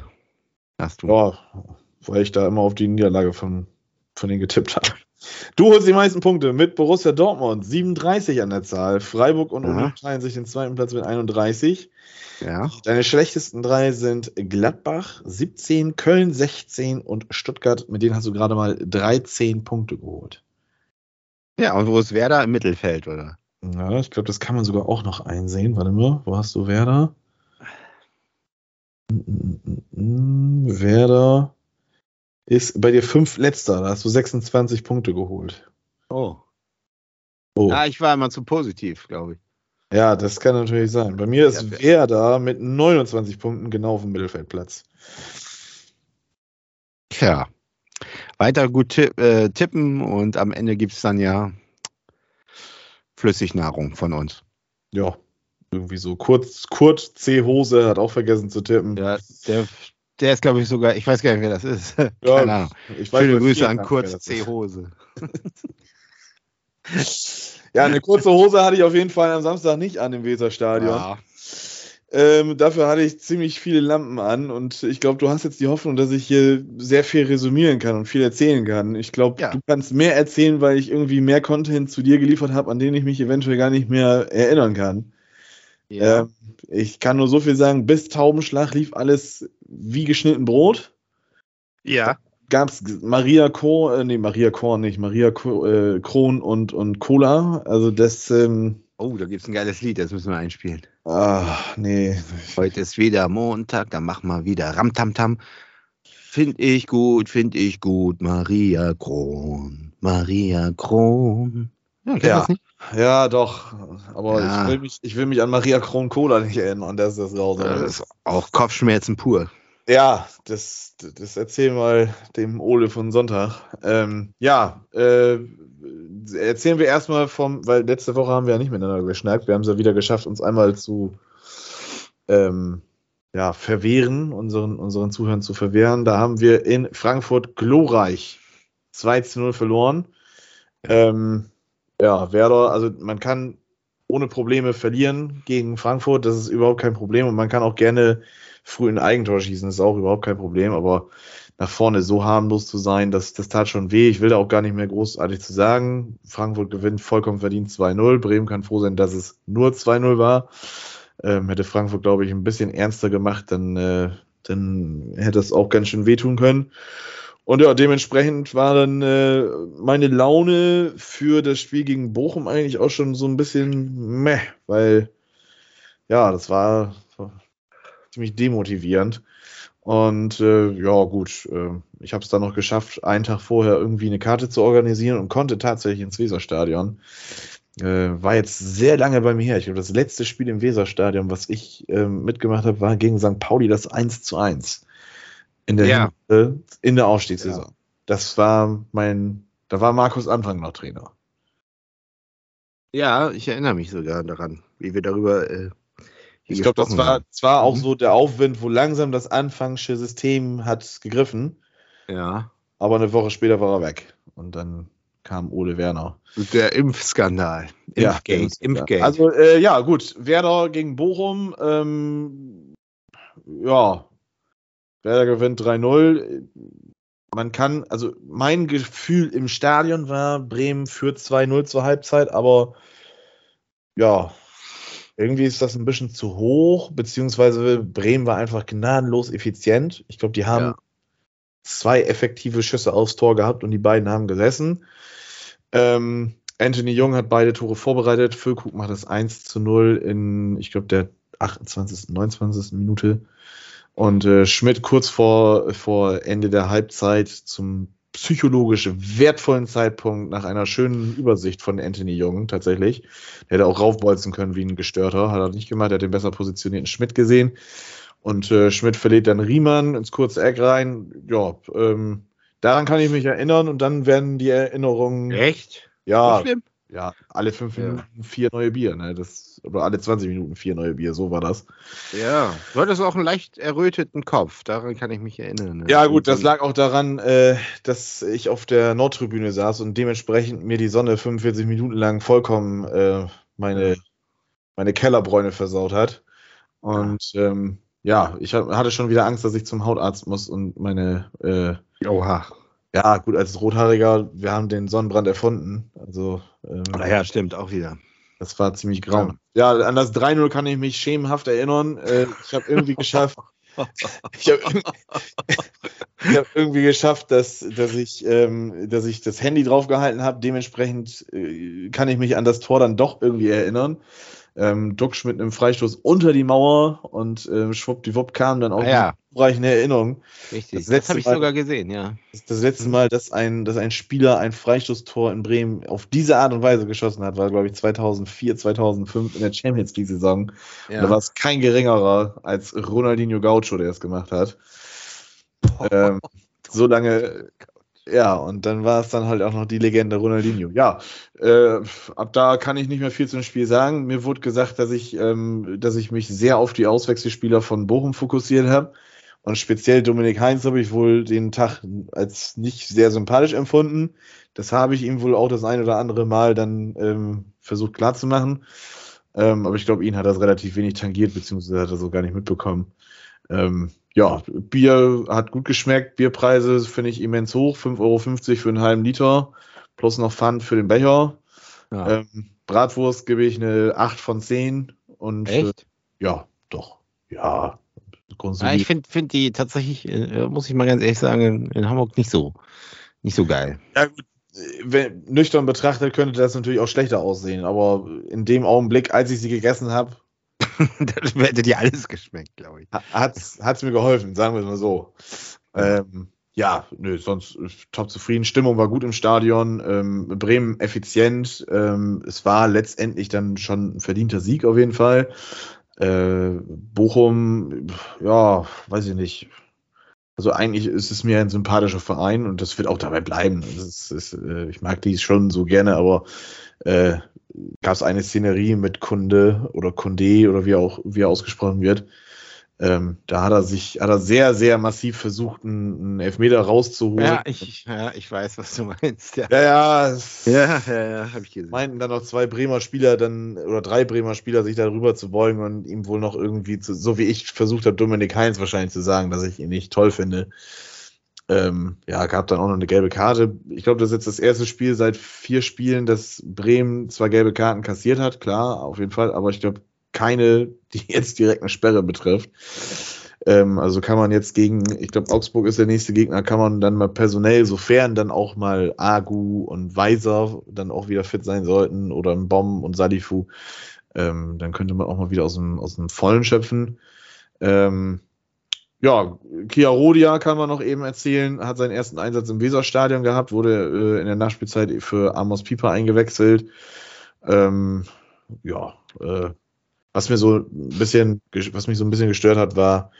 S2: Hast du. Ja, weil ich da immer auf die Niederlage von, von denen getippt habe. Du holst die meisten Punkte mit Borussia Dortmund, 37 an der Zahl. Freiburg und Union teilen sich den zweiten Platz mit 31.
S3: Ja.
S2: Deine schlechtesten drei sind Gladbach 17, Köln 16 und Stuttgart. Mit denen hast du gerade mal 13 Punkte geholt.
S3: Ja, und wo ist Werder im Mittelfeld, oder?
S2: Ja, ich glaube, das kann man sogar auch noch einsehen. Warte mal, wo hast du Werder? Werder ist bei dir fünf letzter. Da hast du 26 Punkte geholt.
S3: Oh. oh. Ja, ich war immer zu positiv, glaube ich.
S2: Ja, das kann natürlich sein. Bei mir ist Werder mit 29 Punkten genau auf dem Mittelfeldplatz.
S3: Tja. Weiter gut äh, tippen und am Ende gibt es dann ja Flüssignahrung von uns.
S2: Ja, irgendwie so. Kurt, Kurt C. Hose hat auch vergessen zu tippen.
S3: Ja, der, der ist, glaube ich, sogar, ich weiß gar nicht, wer das ist. Keine ja, Ahnung. Ich weiß, Schöne Grüße an Kurt C. Hose.
S2: ja, eine kurze Hose hatte ich auf jeden Fall am Samstag nicht an im Weserstadion. Ja. Ähm, dafür hatte ich ziemlich viele Lampen an und ich glaube, du hast jetzt die Hoffnung, dass ich hier sehr viel resümieren kann und viel erzählen kann. Ich glaube, ja. du kannst mehr erzählen, weil ich irgendwie mehr Content zu dir geliefert habe, an den ich mich eventuell gar nicht mehr erinnern kann. Ja. Ähm, ich kann nur so viel sagen, bis Taubenschlag lief alles wie geschnitten Brot.
S3: Ja.
S2: Gab es Maria Korn, äh, nee, Maria Korn nicht, Maria Ko, äh, Kron und, und Cola. Also das. Ähm,
S3: oh, da gibt es ein geiles Lied, das müssen wir einspielen.
S2: Ach, nee.
S3: Heute ist wieder Montag, dann machen wir wieder Ramtamtam. Find ich gut, find ich gut, Maria Kron, Maria Kron.
S2: Ja, ja. ja, doch. Aber ja. Ich, will mich, ich will mich an Maria Kron Cola nicht erinnern, das ist raus.
S3: Das ist auch Kopfschmerzen pur.
S2: Ja, das, das erzähl mal dem Ole von Sonntag. Ähm, ja, äh, erzählen wir erstmal vom, weil letzte Woche haben wir ja nicht miteinander geschnackt. Wir haben es ja wieder geschafft, uns einmal zu ähm, ja, verwehren, unseren, unseren Zuhörern zu verwehren. Da haben wir in Frankfurt glorreich 2 zu 0 verloren. Ähm, ja, Werder, also man kann ohne Probleme verlieren gegen Frankfurt, das ist überhaupt kein Problem und man kann auch gerne früh ein Eigentor schießen, ist auch überhaupt kein Problem, aber nach vorne so harmlos zu sein, das, das tat schon weh. Ich will da auch gar nicht mehr großartig zu sagen. Frankfurt gewinnt vollkommen verdient 2-0. Bremen kann froh sein, dass es nur 2-0 war. Ähm, hätte Frankfurt, glaube ich, ein bisschen ernster gemacht, dann, äh, dann hätte es auch ganz schön wehtun können. Und ja, dementsprechend war dann äh, meine Laune für das Spiel gegen Bochum eigentlich auch schon so ein bisschen meh, weil ja, das war ziemlich demotivierend. Und äh, ja, gut, äh, ich habe es dann noch geschafft, einen Tag vorher irgendwie eine Karte zu organisieren und konnte tatsächlich ins Weserstadion. Äh, war jetzt sehr lange bei mir her. Ich glaube, das letzte Spiel im Weserstadion, was ich äh, mitgemacht habe, war gegen St. Pauli das 1 zu 1 in der, ja. in der Aufstiegssaison. Ja. Das war mein, da war Markus Anfang noch Trainer.
S3: Ja, ich erinnere mich sogar daran, wie wir darüber äh,
S2: ich glaube, das war zwar auch mhm. so der Aufwind, wo langsam das anfangsche System hat gegriffen.
S3: Ja.
S2: Aber eine Woche später war er weg. Und dann kam Ole Werner.
S3: Der Impfskandal.
S2: Impfgate. Ja, Impfgate. Also, äh, ja, gut. Werder gegen Bochum. Ähm, ja. Werder gewinnt 3-0. Man kann, also mein Gefühl im Stadion war, Bremen führt 2-0 zur Halbzeit, aber ja, Irgendwie ist das ein bisschen zu hoch, beziehungsweise Bremen war einfach gnadenlos effizient. Ich glaube, die haben
S3: Ja.
S2: zwei effektive Schüsse aufs Tor gehabt und die beiden haben gesessen. Ähm, Anthony Jung hat beide Tore vorbereitet. Füllkrug macht das 1 zu 0 in, ich glaube, der 28., 29. Minute. Und äh, Schmidt kurz vor, vor Ende der Halbzeit zum psychologisch wertvollen Zeitpunkt nach einer schönen Übersicht von Anthony Jung tatsächlich. Der hätte auch raufbolzen können wie ein Gestörter, hat er nicht gemacht, er hat den besser positionierten Schmidt gesehen. Und äh, Schmidt verliert dann Riemann ins kurze Eck rein. Ja, ähm, daran kann ich mich erinnern und dann werden die Erinnerungen,
S3: Echt?
S2: ja,
S3: So schlimm?
S2: Ja, alle fünf
S3: Ja.
S2: Minuten vier neue Bier, ne? Das, oder alle 20 Minuten vier neue Bier, so war das.
S3: Ja. Du hattest auch einen leicht erröteten Kopf, daran kann ich mich erinnern. ne?
S2: Ja, gut, das lag auch daran, äh, dass ich auf der Nordtribüne saß und dementsprechend mir die Sonne 45 Minuten lang vollkommen äh, meine, meine Kellerbräune versaut hat. Und ähm, ja, ich hatte schon wieder Angst, dass ich zum Hautarzt muss und meine, äh,
S3: Oha.
S2: Ja, gut, als Rothaariger, wir haben den Sonnenbrand erfunden. Also, ähm,
S3: Naja, stimmt, auch wieder.
S2: das war ziemlich grau. Ja, an das 3-0 kann ich mich schemenhaft erinnern. Äh, ich habe irgendwie geschafft, ich habe ich hab irgendwie geschafft, dass, dass, ich, ähm, dass ich das Handy draufgehalten habe. Dementsprechend äh, kann ich mich an das Tor dann doch irgendwie erinnern. Ähm, Duxch mit einem Freistoß unter die Mauer und ähm, schwuppdiwupp kam dann auch
S3: Ah, ja.
S2: die reichende Erinnerung.
S3: Richtig.
S2: Das
S3: Das, habe ich
S2: Mal-
S3: sogar gesehen, ja.
S2: Das das letzte Mal, dass ein, dass ein Spieler ein Freistoßtor in Bremen auf diese Art und Weise geschossen hat, war, glaube ich, 2004, 2005 in der Champions League-Saison.
S3: ja.
S2: Da war es kein geringerer als Ronaldinho Gaucho, der es gemacht hat. ähm, so lange, ja, und dann war es dann halt auch noch die Legende Ronaldinho. Ja, äh, ab da kann ich nicht mehr viel zum Spiel sagen. Mir wurde gesagt, dass ich, ähm, dass ich mich sehr auf die Auswechselspieler von Bochum fokussiert habe. Und speziell Dominik Heinz habe ich wohl den Tag als nicht sehr sympathisch empfunden. Das habe ich ihm wohl auch das ein oder andere Mal dann ähm, versucht klarzumachen. Ähm, aber ich glaube, ihn hat das relativ wenig tangiert, beziehungsweise hat er so gar nicht mitbekommen. Ähm, ja, Bier hat gut geschmeckt. Bierpreise finde ich immens hoch. 5,50 Euro für einen halben Liter. Plus noch Pfand für den Becher.
S3: ja.
S2: Ähm, Bratwurst gebe ich eine 8 von 10. Und äh,
S3: Echt?
S2: ja, doch. Ja,
S3: Ja,
S2: grundsätzlich.
S3: ich finde find die tatsächlich, äh, muss ich mal ganz ehrlich sagen, in, Hamburg nicht so, nicht so geil.
S2: Ja, gut. äh, Wenn, nüchtern betrachtet könnte das natürlich auch schlechter aussehen, aber in dem Augenblick, als ich sie gegessen habe,
S3: das hätte dir alles geschmeckt, glaube ich.
S2: hat es mir geholfen, sagen wir es mal so. Ähm, ja, nö, sonst äh, top zufrieden. Stimmung war gut im Stadion. Ähm, Bremen effizient. Ähm, es war letztendlich dann schon ein verdienter Sieg auf jeden Fall. Äh, Bochum, ja, weiß ich nicht. Also eigentlich ist es mir ein sympathischer Verein und das wird auch dabei bleiben. Ist, ist, äh, ich mag die schon so gerne, aber äh, gab es eine Szenerie mit Kunde oder Kunde oder wie auch wie er ausgesprochen wird. Ähm, da hat er sich, hat er sehr, sehr massiv versucht, einen, Elfmeter rauszuholen.
S3: Ja ich, ja, ich weiß, was du meinst. Ja,
S2: ja, ja,
S3: ja, ja, ja habe ich gesehen.
S2: meinten dann noch zwei Bremer Spieler dann oder drei Bremer Spieler sich darüber zu beugen und ihm wohl noch irgendwie zu, so wie ich versucht habe, Dominik Heinz wahrscheinlich zu sagen, dass ich ihn nicht toll finde. Ähm, ja, gab dann auch noch eine gelbe Karte. Ich glaube, das ist jetzt das erste Spiel seit vier Spielen, dass Bremen zwar gelbe Karten kassiert hat, klar, auf jeden Fall, aber ich glaube keine, die jetzt direkt eine Sperre betrifft. Ähm, also kann man jetzt gegen, ich glaube, Augsburg ist der nächste Gegner, kann man dann mal personell, sofern dann auch mal Agu und Weiser dann auch wieder fit sein sollten oder ein Bomb und Salifu, ähm, dann könnte man auch mal wieder aus dem, aus dem Vollen schöpfen. Ähm, ja, Kia Rodia kann man noch eben erzählen, hat seinen ersten Einsatz im Weserstadion gehabt, wurde äh, in der Nachspielzeit für Amos Pieper eingewechselt. Ähm, ja, äh, was mir so ein bisschen, was mich so ein bisschen gestört hat, war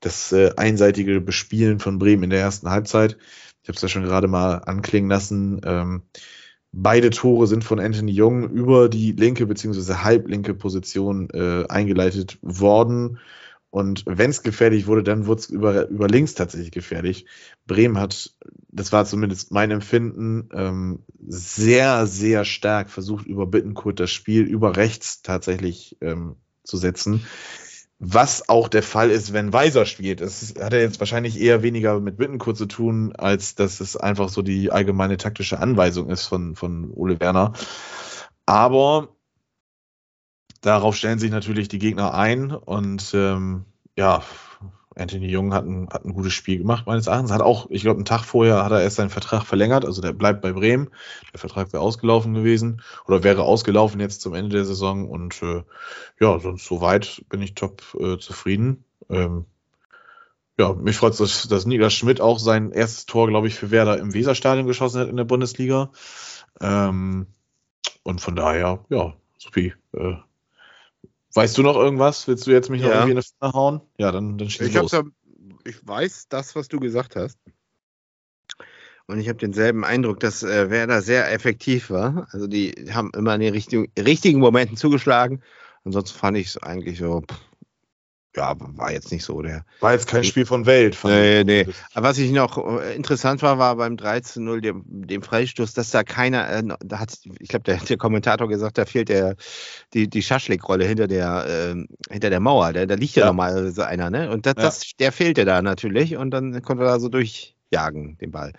S2: das äh, einseitige Bespielen von Bremen in der ersten Halbzeit. Ich habe es ja schon gerade mal anklingen lassen. Ähm, beide Tore sind von Anthony Jung über die linke bzw. halblinke Position äh, eingeleitet worden. Und wenn es gefährlich wurde, dann wurde es über, über links tatsächlich gefährlich. Bremen hat, das war zumindest mein Empfinden, ähm, sehr, sehr stark versucht, über Bittenkurt das Spiel über rechts tatsächlich ähm, zu setzen. Was auch der Fall ist, wenn Weiser spielt. Das hat er jetzt wahrscheinlich eher weniger mit Bittenkurt zu tun, als dass es einfach so die allgemeine taktische Anweisung ist von, von Ole Werner. Aber darauf stellen sich natürlich die Gegner ein und ähm, ja, Anthony Jung hat ein, hat ein gutes Spiel gemacht, meines Erachtens. Hat auch, ich glaube, einen Tag vorher hat er erst seinen Vertrag verlängert, also der bleibt bei Bremen. Der Vertrag wäre ausgelaufen gewesen oder wäre ausgelaufen jetzt zum Ende der Saison und äh, ja, sonst soweit bin ich top äh, zufrieden. Ähm, ja, mich freut es, dass, dass Niklas Schmidt auch sein erstes Tor, glaube ich, für Werder im Weserstadion geschossen hat in der Bundesliga. Ähm, und von daher, ja, supi. Äh, weißt du noch irgendwas? Willst du jetzt mich noch
S3: Ja.
S2: irgendwie in eine Pfanne hauen? Ja, dann, dann schieß
S3: Ich,
S2: los.
S3: da, ich weiß das, was du gesagt hast. Und ich habe denselben Eindruck, dass äh, Werder sehr effektiv war. Also die haben immer in den richtigen, richtigen Momenten zugeschlagen. Ansonsten fand ich es eigentlich so, pff, ja, war jetzt nicht so der.
S2: War jetzt kein Spiel von Welt. fand
S3: Nee, nee. Aber was ich noch äh, interessant war, war beim 13-0 dem, dem Freistoß, dass da keiner, äh, da hat, ich glaube, der, der Kommentator gesagt, da fehlt der, die, die Schaschlik-Rolle hinter der, ähm, hinter der Mauer. Da, da liegt ja,
S2: Ja.
S3: normalerweise einer, ne? Und das,
S2: Ja.
S3: das, der fehlte da natürlich und dann konnte er da so durchjagen, den Ball.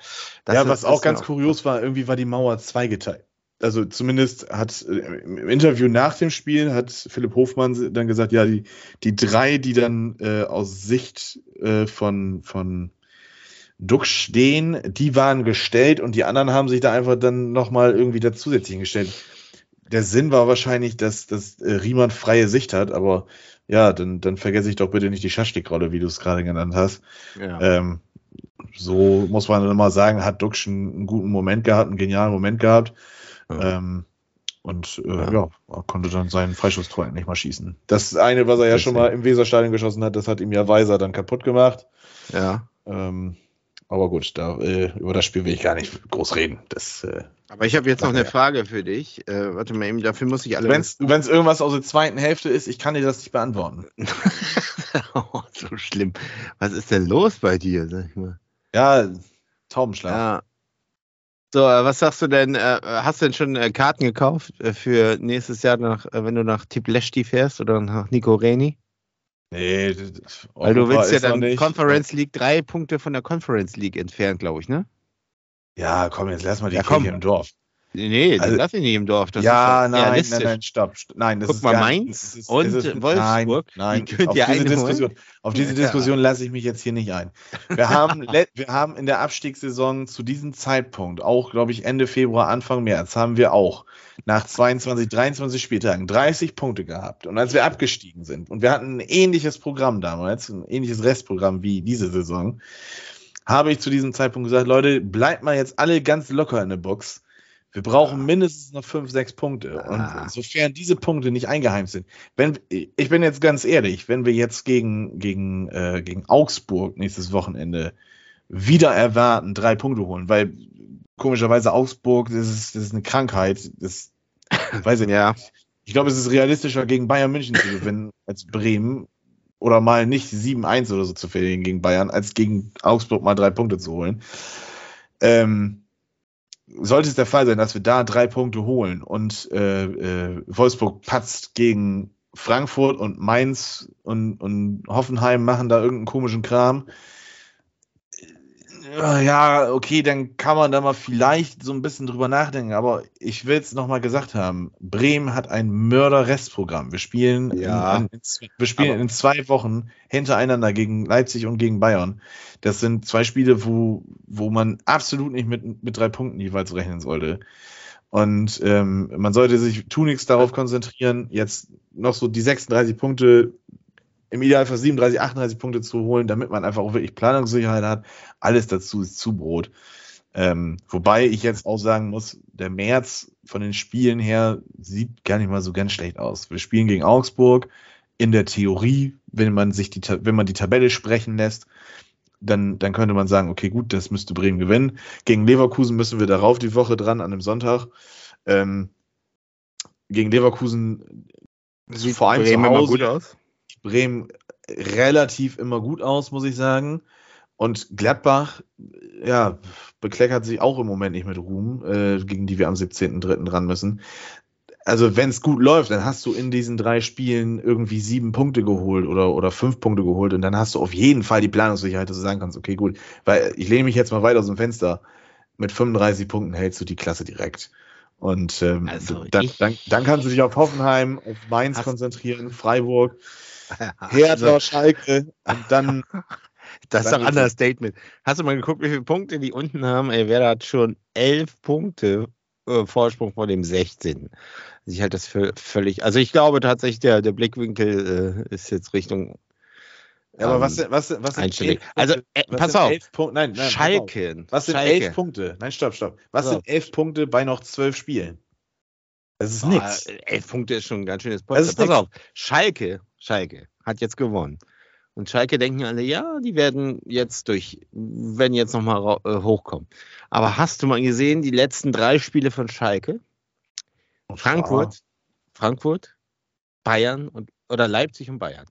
S3: Das
S2: ja, was auch ganz
S3: noch-
S2: kurios war, irgendwie war die Mauer zweigeteilt. Also zumindest hat äh, im Interview nach dem Spiel hat Philipp Hofmann dann gesagt, ja, die, die drei, die dann äh, aus Sicht äh, von, von Duck stehen, die waren gestellt und die anderen haben sich da einfach dann nochmal irgendwie da zusätzlich hingestellt. Der Sinn war wahrscheinlich, dass, dass äh, Riemann freie Sicht hat, aber ja, dann, dann vergesse ich doch bitte nicht die Schaschlik-Rolle, wie du es gerade genannt hast.
S3: Ja.
S2: Ähm, so muss man dann immer sagen, hat Duxch einen, einen guten Moment gehabt, einen genialen Moment gehabt.
S3: Ja.
S2: Ähm, und äh,
S3: Ja.
S2: ja. konnte dann seinen Freischusstor endlich mal schießen. Das eine, was er ja schon mal im Weserstadion geschossen hat, das hat ihm ja Weiser dann kaputt gemacht.
S3: ja.
S2: Ähm, aber gut, da, äh, über das Spiel will ich gar nicht groß reden. Das, äh,
S3: Aber ich habe jetzt noch eine
S2: ja.
S3: Frage für dich. Äh, warte mal eben, dafür muss ich alle.
S2: Wenn es irgendwas aus der zweiten Hälfte ist, ich kann dir das nicht beantworten.
S3: oh, so schlimm. Was ist denn los bei dir, sag ich mal?
S2: Ja, Taubenschlag.
S3: Ja. So, äh, was sagst du denn? Äh, hast du denn schon äh, Karten gekauft für nächstes Jahr, nach, wenn du nach Tipleshti fährst oder nach Nico Reni?
S2: Nee,
S3: Weil du willst ja dann. Conference League drei Punkte von der Conference League entfernt, glaube ich, ne?
S2: Ja, komm, jetzt lass mal die
S3: Ja,
S2: Kirche im Dorf.
S3: Nee,
S2: Also-
S3: das lass ich nicht im Dorf. Das
S2: ja, nein, nein, nein, stopp. st- Nein, das
S3: Guck
S2: ist
S3: mal, Mainz
S2: nicht- ist-
S3: und
S2: ist-
S3: Wolfsburg,
S2: Nein, nein,
S3: die
S2: auf diese. Diskussion, auf diese
S3: Ja.
S2: Diskussion lasse ich mich jetzt hier nicht ein. Wir haben, wir haben in der Abstiegssaison zu diesem Zeitpunkt, auch glaube ich Ende Februar, Anfang März, haben wir auch nach 22, 23 Spieltagen 30 Punkte gehabt. Und als wir abgestiegen sind und wir hatten ein ähnliches Programm damals, ein ähnliches Restprogramm wie diese Saison, habe ich zu diesem Zeitpunkt gesagt, Leute, bleibt mal jetzt alle ganz locker in der Box. Wir brauchen mindestens noch fünf, sechs Punkte.
S3: Ah.
S2: Und sofern diese Punkte nicht eingeheimst sind, wenn, ich bin jetzt ganz ehrlich, wenn wir jetzt gegen, gegen, äh, gegen Augsburg nächstes Wochenende wieder erwarten, drei Punkte holen, weil komischerweise Augsburg, das ist, das ist eine Krankheit, das weiß ich nicht.
S3: Ja,
S2: Ich glaube, es ist realistischer, gegen Bayern München zu gewinnen als Bremen oder mal nicht 7-1 oder so zu verlieren gegen Bayern, als gegen Augsburg mal drei Punkte zu holen. Ähm, sollte es der Fall sein, dass wir da drei Punkte holen und äh, äh, Wolfsburg patzt gegen Frankfurt und Mainz und, und Hoffenheim machen da irgendeinen komischen Kram. Äh, Ja, okay, dann kann man da mal vielleicht so ein bisschen drüber nachdenken, aber ich will es nochmal gesagt haben, Bremen hat ein Mörder-Restprogramm. Wir spielen,
S3: Ja.
S2: in, in, wir spielen in zwei Wochen hintereinander gegen Leipzig und gegen Bayern. Das sind zwei Spiele, wo, wo man absolut nicht mit, mit drei Punkten jeweils rechnen sollte. Und ähm, man sollte sich tunlichst darauf konzentrieren, jetzt noch so die 36 Punkte, im Idealfall 37, 38 Punkte zu holen, damit man einfach auch wirklich Planungssicherheit hat. Alles dazu ist Zubrot. Ähm, wobei ich jetzt auch sagen muss, der März von den Spielen her sieht gar nicht mal so ganz schlecht aus. Wir spielen gegen Augsburg. In der Theorie, wenn man sich die, wenn man die Tabelle sprechen lässt, dann, dann könnte man sagen, okay, gut, das müsste Bremen gewinnen. Gegen Leverkusen müssen wir darauf die Woche dran, an einem Sonntag. Ähm, gegen Leverkusen
S3: sieht
S2: vor allem
S3: Bremen
S2: zu
S3: immer
S2: Hause
S3: gut aus.
S2: Bremen relativ immer gut aus, muss ich sagen. Und Gladbach, ja, bekleckert sich auch im Moment nicht mit Ruhm, äh, gegen die wir am 17.03. dran müssen. Also, wenn es gut läuft, dann hast du in diesen drei Spielen irgendwie sieben Punkte geholt oder, oder fünf Punkte geholt und dann hast du auf jeden Fall die Planungssicherheit, dass du sagen kannst, okay, gut, weil ich lehne mich jetzt mal weit aus dem Fenster. Mit 35 Punkten hältst du die Klasse direkt. Und ähm,
S3: Also
S2: dann, dann, dann kannst du dich auf Hoffenheim, auf Mainz konzentrieren, Freiburg, Hertha,
S3: Also,
S2: Schalke und dann
S3: das ist doch ein
S2: ist es-
S3: Understatement. Hast du mal geguckt, wie viele Punkte die unten haben? Ey, Werder hat schon elf Punkte äh, Vorsprung vor dem 16. Also ich halte das für völlig. Also ich glaube tatsächlich, der, der Blickwinkel äh, ist jetzt Richtung.
S2: Ja, aber
S3: ähm,
S2: was, was, was sind elf
S3: Also,
S2: Punkte-
S3: äh,
S2: was
S3: pass auf.
S2: elf Punkte? Nein, nein.
S3: Schalke.
S2: Was sind
S3: Schalke.
S2: elf Punkte? Nein, stopp, stopp. Was
S3: Pass
S2: sind elf Punkte bei noch zwölf Spielen? Das ist nichts.
S3: Elf Punkte ist schon ein ganz schönes Polster. Pass
S2: nix.
S3: auf, Schalke, Schalke hat jetzt gewonnen. Und Schalke denken alle, ja, die werden jetzt durch, wenn jetzt nochmal äh, hochkommen. Aber hast du mal gesehen, die letzten drei Spiele von Schalke? Frankfurt, Frankfurt, Bayern und oder Leipzig und Bayern.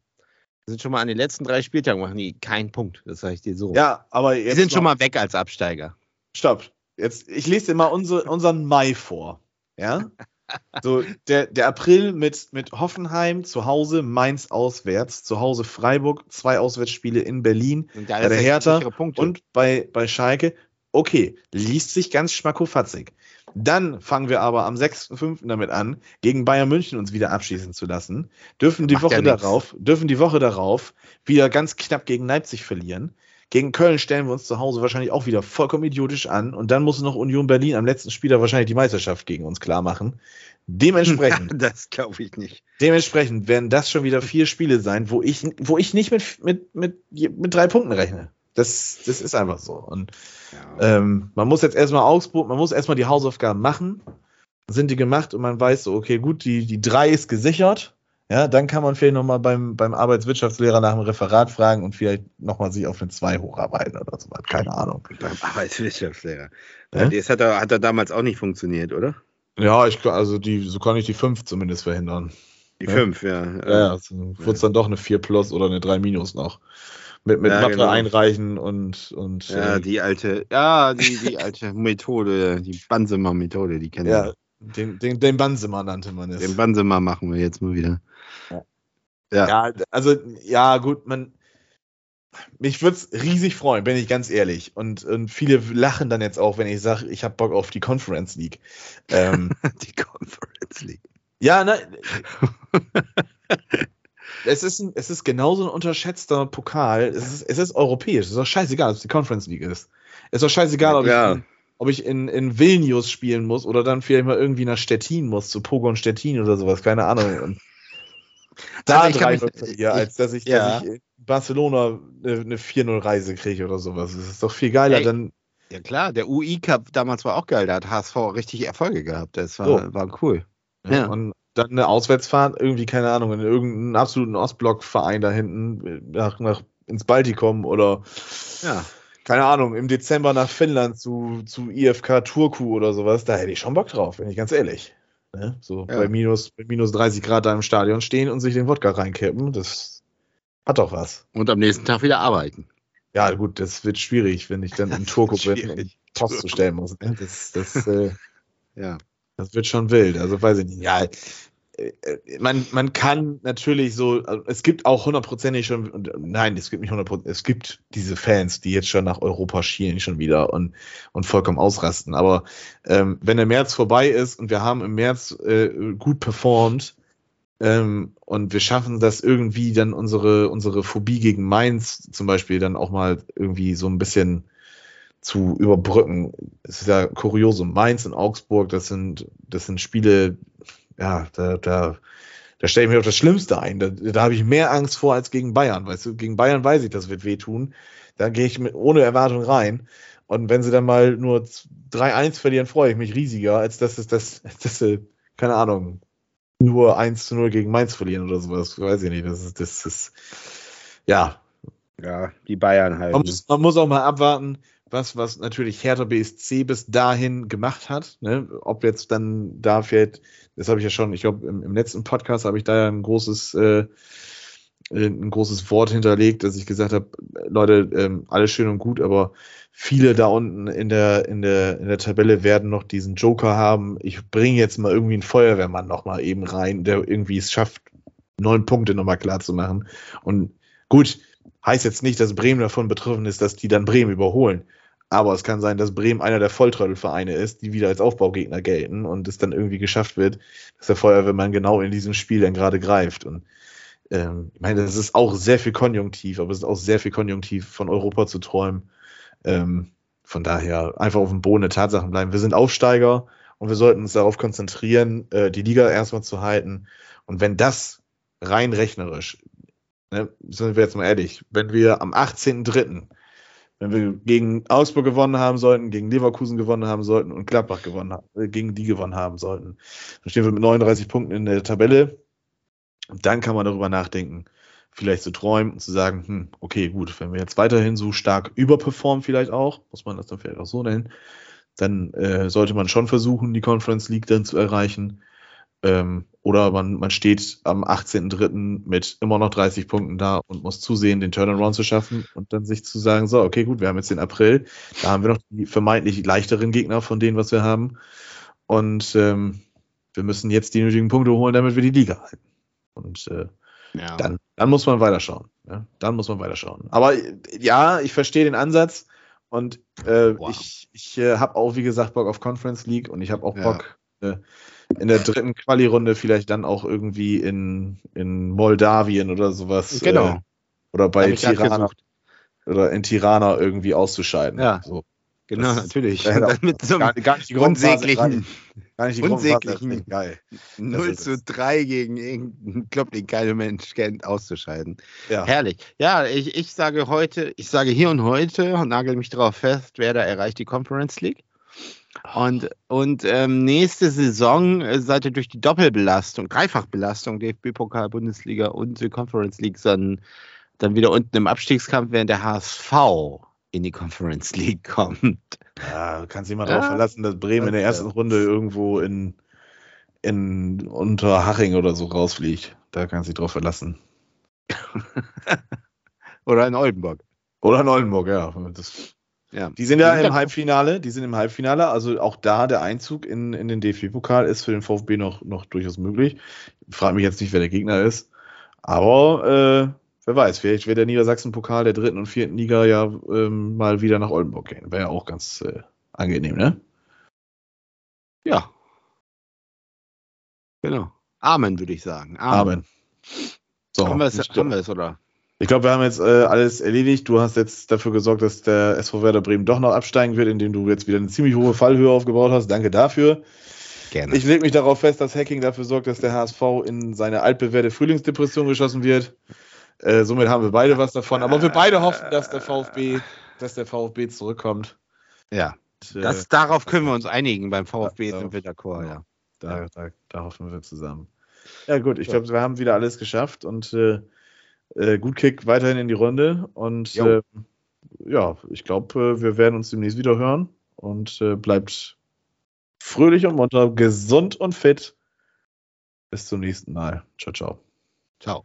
S3: Die sind schon mal an den letzten drei Spieltagen machen die keinen Punkt. Das sage ich dir so.
S2: Ja, aber
S3: die
S2: jetzt
S3: sind schon
S2: noch-
S3: mal weg als Absteiger.
S2: Stopp. Jetzt, ich lese dir mal unsere, unseren Mai vor. Ja? So, der, der April mit, mit Hoffenheim zu Hause, Mainz auswärts, zu Hause Freiburg, zwei Auswärtsspiele in Berlin Bei der Hertha und bei, bei Schalke. Okay, liest sich ganz schmackofatzig. Dann fangen wir aber am 6.5. damit an, gegen Bayern München uns wieder abschießen zu lassen. Dürfen die
S3: Macht
S2: Woche
S3: ja
S2: darauf, dürfen die Woche darauf wieder ganz knapp gegen Leipzig verlieren. Gegen Köln stellen wir uns zu Hause wahrscheinlich auch wieder vollkommen idiotisch an. Und dann muss noch Union Berlin am letzten Spieler wahrscheinlich die Meisterschaft gegen uns klar machen. Dementsprechend,
S3: das glaube ich nicht.
S2: dementsprechend werden das schon wieder vier Spiele sein, wo ich, wo ich nicht mit, mit, mit, mit drei Punkten rechne. Das, das ist einfach so. Und ähm, man muss jetzt erstmal Augsburg, man muss erstmal die Hausaufgaben machen. Sind die gemacht und man weiß so, okay, gut, die, die drei ist gesichert. Ja, dann kann man vielleicht nochmal beim, beim Arbeitswirtschaftslehrer nach dem Referat fragen und vielleicht nochmal sich auf eine 2 hocharbeiten oder so. Keine Ahnung.
S3: Beim Arbeitswirtschaftslehrer.
S2: Ja?
S3: Das hat er, hat er damals auch nicht funktioniert, oder?
S2: Ja, ich, also die, so kann ich die 5 zumindest verhindern.
S3: Die
S2: Ja.
S3: fünf, ja.
S2: Ja, ja, also wird es dann doch eine 4 plus oder eine 3 minus noch. Mit, mit
S3: Ja,
S2: Mathe
S3: genau.
S2: einreichen und, und
S3: Ja,
S2: äh,
S3: die alte, ja, die, die alte Methode, die Bansemer-Methode, die kennen
S2: ja,
S3: wir.
S2: den, den, den Bansemann nannte man es.
S3: Den Bansemer machen wir jetzt mal wieder. Ja.
S2: Ja, also, ja, gut, man. Mich würde es riesig freuen, bin ich ganz ehrlich. Und, und viele lachen dann jetzt auch, wenn ich sage, ich habe Bock auf die Conference League. Ähm,
S3: Die Conference League.
S2: ja, ne. es, ist ein, es ist genauso ein unterschätzter Pokal. Es ist, es ist europäisch. Es ist doch scheißegal, ob es die Conference League ist. Es ist doch scheißegal, ob
S3: Ja.
S2: ich, in, ob ich in, in Vilnius spielen muss oder dann vielleicht mal irgendwie nach Stettin muss, zu Pogon Stettin oder sowas, keine Ahnung. Da
S3: Also ich kann
S2: drei
S3: mich-
S2: Leute hier, als dass ich,
S3: ja.
S2: dass ich in Barcelona eine, eine 4-0-Reise kriege oder sowas. Das ist doch viel geiler,
S3: Ey.
S2: dann.
S3: Ja klar, der UI-Cup damals war auch geil, da hat HSV richtig Erfolge gehabt. Das war,
S2: So.
S3: war cool.
S2: Ja.
S3: Ja.
S2: Und dann eine Auswärtsfahrt, irgendwie, keine Ahnung, in irgendeinen absoluten Ostblock-Verein da hinten, nach, nach, ins Baltikum oder,
S3: Ja.
S2: keine Ahnung, im Dezember nach Finnland zu, zu IFK Turku oder sowas. Da hätte ich schon Bock drauf, bin ich ganz ehrlich. Ne? So
S3: Ja.
S2: bei, minus, bei minus 30 Grad da im Stadion stehen und sich den Wodka reinkippen, das hat doch was.
S3: Und am nächsten Tag wieder arbeiten.
S2: Ja, gut, das wird schwierig, wenn ich dann in Turku bin und Post zu stellen muss. Ne? Das, das, äh,
S3: Ja.
S2: Das wird schon wild, also weiß ich nicht. Ja, man, man kann natürlich so, also es gibt auch hundertprozentig schon, äh, nein, es gibt nicht hundertprozentig, es gibt diese Fans, die jetzt schon nach Europa schielen schon wieder und, und vollkommen ausrasten. Aber ähm, wenn der März vorbei ist und wir haben im März äh, gut performt ähm, und wir schaffen das irgendwie dann unsere, unsere Phobie gegen Mainz zum Beispiel dann auch mal irgendwie so ein bisschen zu überbrücken. Es ist ja Kuriosum. Mainz und Augsburg, das sind, das sind Spiele, ja, da, da, da stelle ich mir auf das Schlimmste ein. Da, da habe ich mehr Angst vor als gegen Bayern. Weißt du, gegen Bayern weiß ich, das wird wehtun. Da gehe ich mit, ohne Erwartung rein. Und wenn sie dann mal nur 3-1 verlieren, freue ich mich riesiger, als dass es das, dass sie, keine Ahnung, nur 1 zu 0 gegen Mainz verlieren oder sowas. Weiß ich nicht. Das ist, das ist, ja,
S3: Ja, die Bayern halt.
S2: man
S3: ne?
S2: muss, man muss auch mal abwarten, was, was natürlich Hertha BSC bis dahin gemacht hat. Ne? Ob jetzt dann da fährt, das habe ich ja schon, ich glaube, im, im letzten Podcast habe ich da ja ein großes, äh, ein großes Wort hinterlegt, dass ich gesagt habe, Leute, ähm, alles schön und gut, aber viele da unten in der, in der, in der Tabelle werden noch diesen Joker haben. Ich bringe jetzt mal irgendwie einen Feuerwehrmann noch mal eben rein, der irgendwie es schafft, neun Punkte nochmal klar zu machen. Und gut, heißt jetzt nicht, dass Bremen davon betroffen ist, dass die dann Bremen überholen. Aber es kann sein, dass Bremen einer der Volltrottelvereine ist, die wieder als Aufbaugegner gelten und es dann irgendwie geschafft wird, dass der Feuerwehrmann genau in diesem Spiel dann gerade greift. Und ähm, ich meine, das ist auch sehr viel Konjunktiv, aber es ist auch sehr viel Konjunktiv, von Europa zu träumen. Ähm, von daher einfach auf dem Boden der Tatsachen bleiben. Wir sind Aufsteiger und wir sollten uns darauf konzentrieren, äh, die Liga erstmal zu halten. Und wenn das rein rechnerisch, ne, sind wir jetzt mal ehrlich, wenn wir am 18.03., wenn wir gegen Augsburg gewonnen haben sollten, gegen Leverkusen gewonnen haben sollten und Gladbach gewonnen haben, äh, gegen die gewonnen haben sollten, dann stehen wir mit 39 Punkten in der Tabelle. Und dann kann man darüber nachdenken, vielleicht zu träumen und zu sagen, hm, okay, gut, wenn wir jetzt weiterhin so stark überperformen, vielleicht auch, muss man das dann vielleicht auch so nennen, dann äh, sollte man schon versuchen, die Conference League dann zu erreichen. Ähm, oder man, man steht am 18.03. mit immer noch 30 Punkten da und muss zusehen, den Turnaround zu schaffen und dann sich zu sagen, so, okay, gut, wir haben jetzt den April, da haben wir noch die vermeintlich leichteren Gegner von denen, was wir haben. Und ähm, wir müssen jetzt die nötigen Punkte holen, damit wir die Liga halten. Und äh, ja. dann, dann muss man weiterschauen. Ja? Dann muss man weiterschauen. Aber ja, ich verstehe den Ansatz und äh, wow. ich, ich äh, habe auch, wie gesagt, Bock auf Conference League und ich habe auch Bock, äh, in der dritten Quali-Runde vielleicht dann auch irgendwie in, in Moldawien oder sowas.
S3: Genau.
S2: Äh, oder bei Tirana. Oder in Tirana irgendwie auszuscheiden.
S3: Ja.
S2: So.
S3: Genau, das natürlich.
S2: Äh,
S3: mit so
S2: einem gar, gar nicht die
S3: unsäglichen,
S2: gar nicht die
S3: unsäglichen
S2: geil.
S3: 0 zu 3 gegen irgendeinen Club, den kein Mensch kennt, auszuscheiden.
S2: Ja.
S3: Herrlich. Ja, ich, ich sage heute, ich sage hier und heute und nagel mich darauf fest, wer da erreicht die Conference League. Und, und ähm, nächste Saison äh, seid ihr durch die Doppelbelastung, Dreifachbelastung, DFB-Pokal, Bundesliga und die Conference League dann, dann wieder unten im Abstiegskampf, während der HSV in die Conference League kommt.
S2: Ja, du kannst dich mal ja. darauf verlassen, dass Bremen in der ersten Runde irgendwo in, in Unterhaching oder so rausfliegt. Da kannst du dich drauf verlassen.
S3: oder in Oldenburg.
S2: Oder in Oldenburg, ja. Das, ja. Die sind ja im Halbfinale, die sind im Halbfinale, also auch da der Einzug in, in den DFB-Pokal ist für den VfB noch, noch durchaus möglich. Ich frage mich jetzt nicht, wer der Gegner ist. Aber äh, wer weiß, vielleicht wird der Niedersachsen-Pokal der dritten und vierten Liga ja ähm, mal wieder nach Oldenburg gehen. Wäre ja auch ganz äh, angenehm, ne?
S3: Ja. Genau. Amen, würde ich sagen.
S2: Amen. Amen.
S3: So, haben wir es, haben wir es oder?
S2: Ich glaube, wir haben jetzt äh, alles erledigt. Du hast jetzt dafür gesorgt, dass der SV Werder Bremen doch noch absteigen wird, indem du jetzt wieder eine ziemlich hohe Fallhöhe aufgebaut hast. Danke dafür.
S3: Gerne.
S2: Ich lege mich darauf fest, dass Hacking dafür sorgt, dass der HSV in seine altbewährte Frühlingsdepression geschossen wird. Äh, somit haben wir beide was davon. Aber wir beide hoffen, dass der VfB, dass der VfB zurückkommt.
S3: Ja. Und, äh, das, darauf können wir uns einigen. Beim VfB da, sind wir d'accord, ja.
S2: Da, da, da, hoffen wir zusammen. Ja, gut, ich glaube, wir haben wieder alles geschafft und äh, äh, gut Kick weiterhin in die Runde. Und äh, ja, ich glaube, äh, wir werden uns demnächst wieder hören und äh, bleibt fröhlich und munter, gesund und fit. Bis zum nächsten Mal. Ciao, ciao.
S3: Ciao.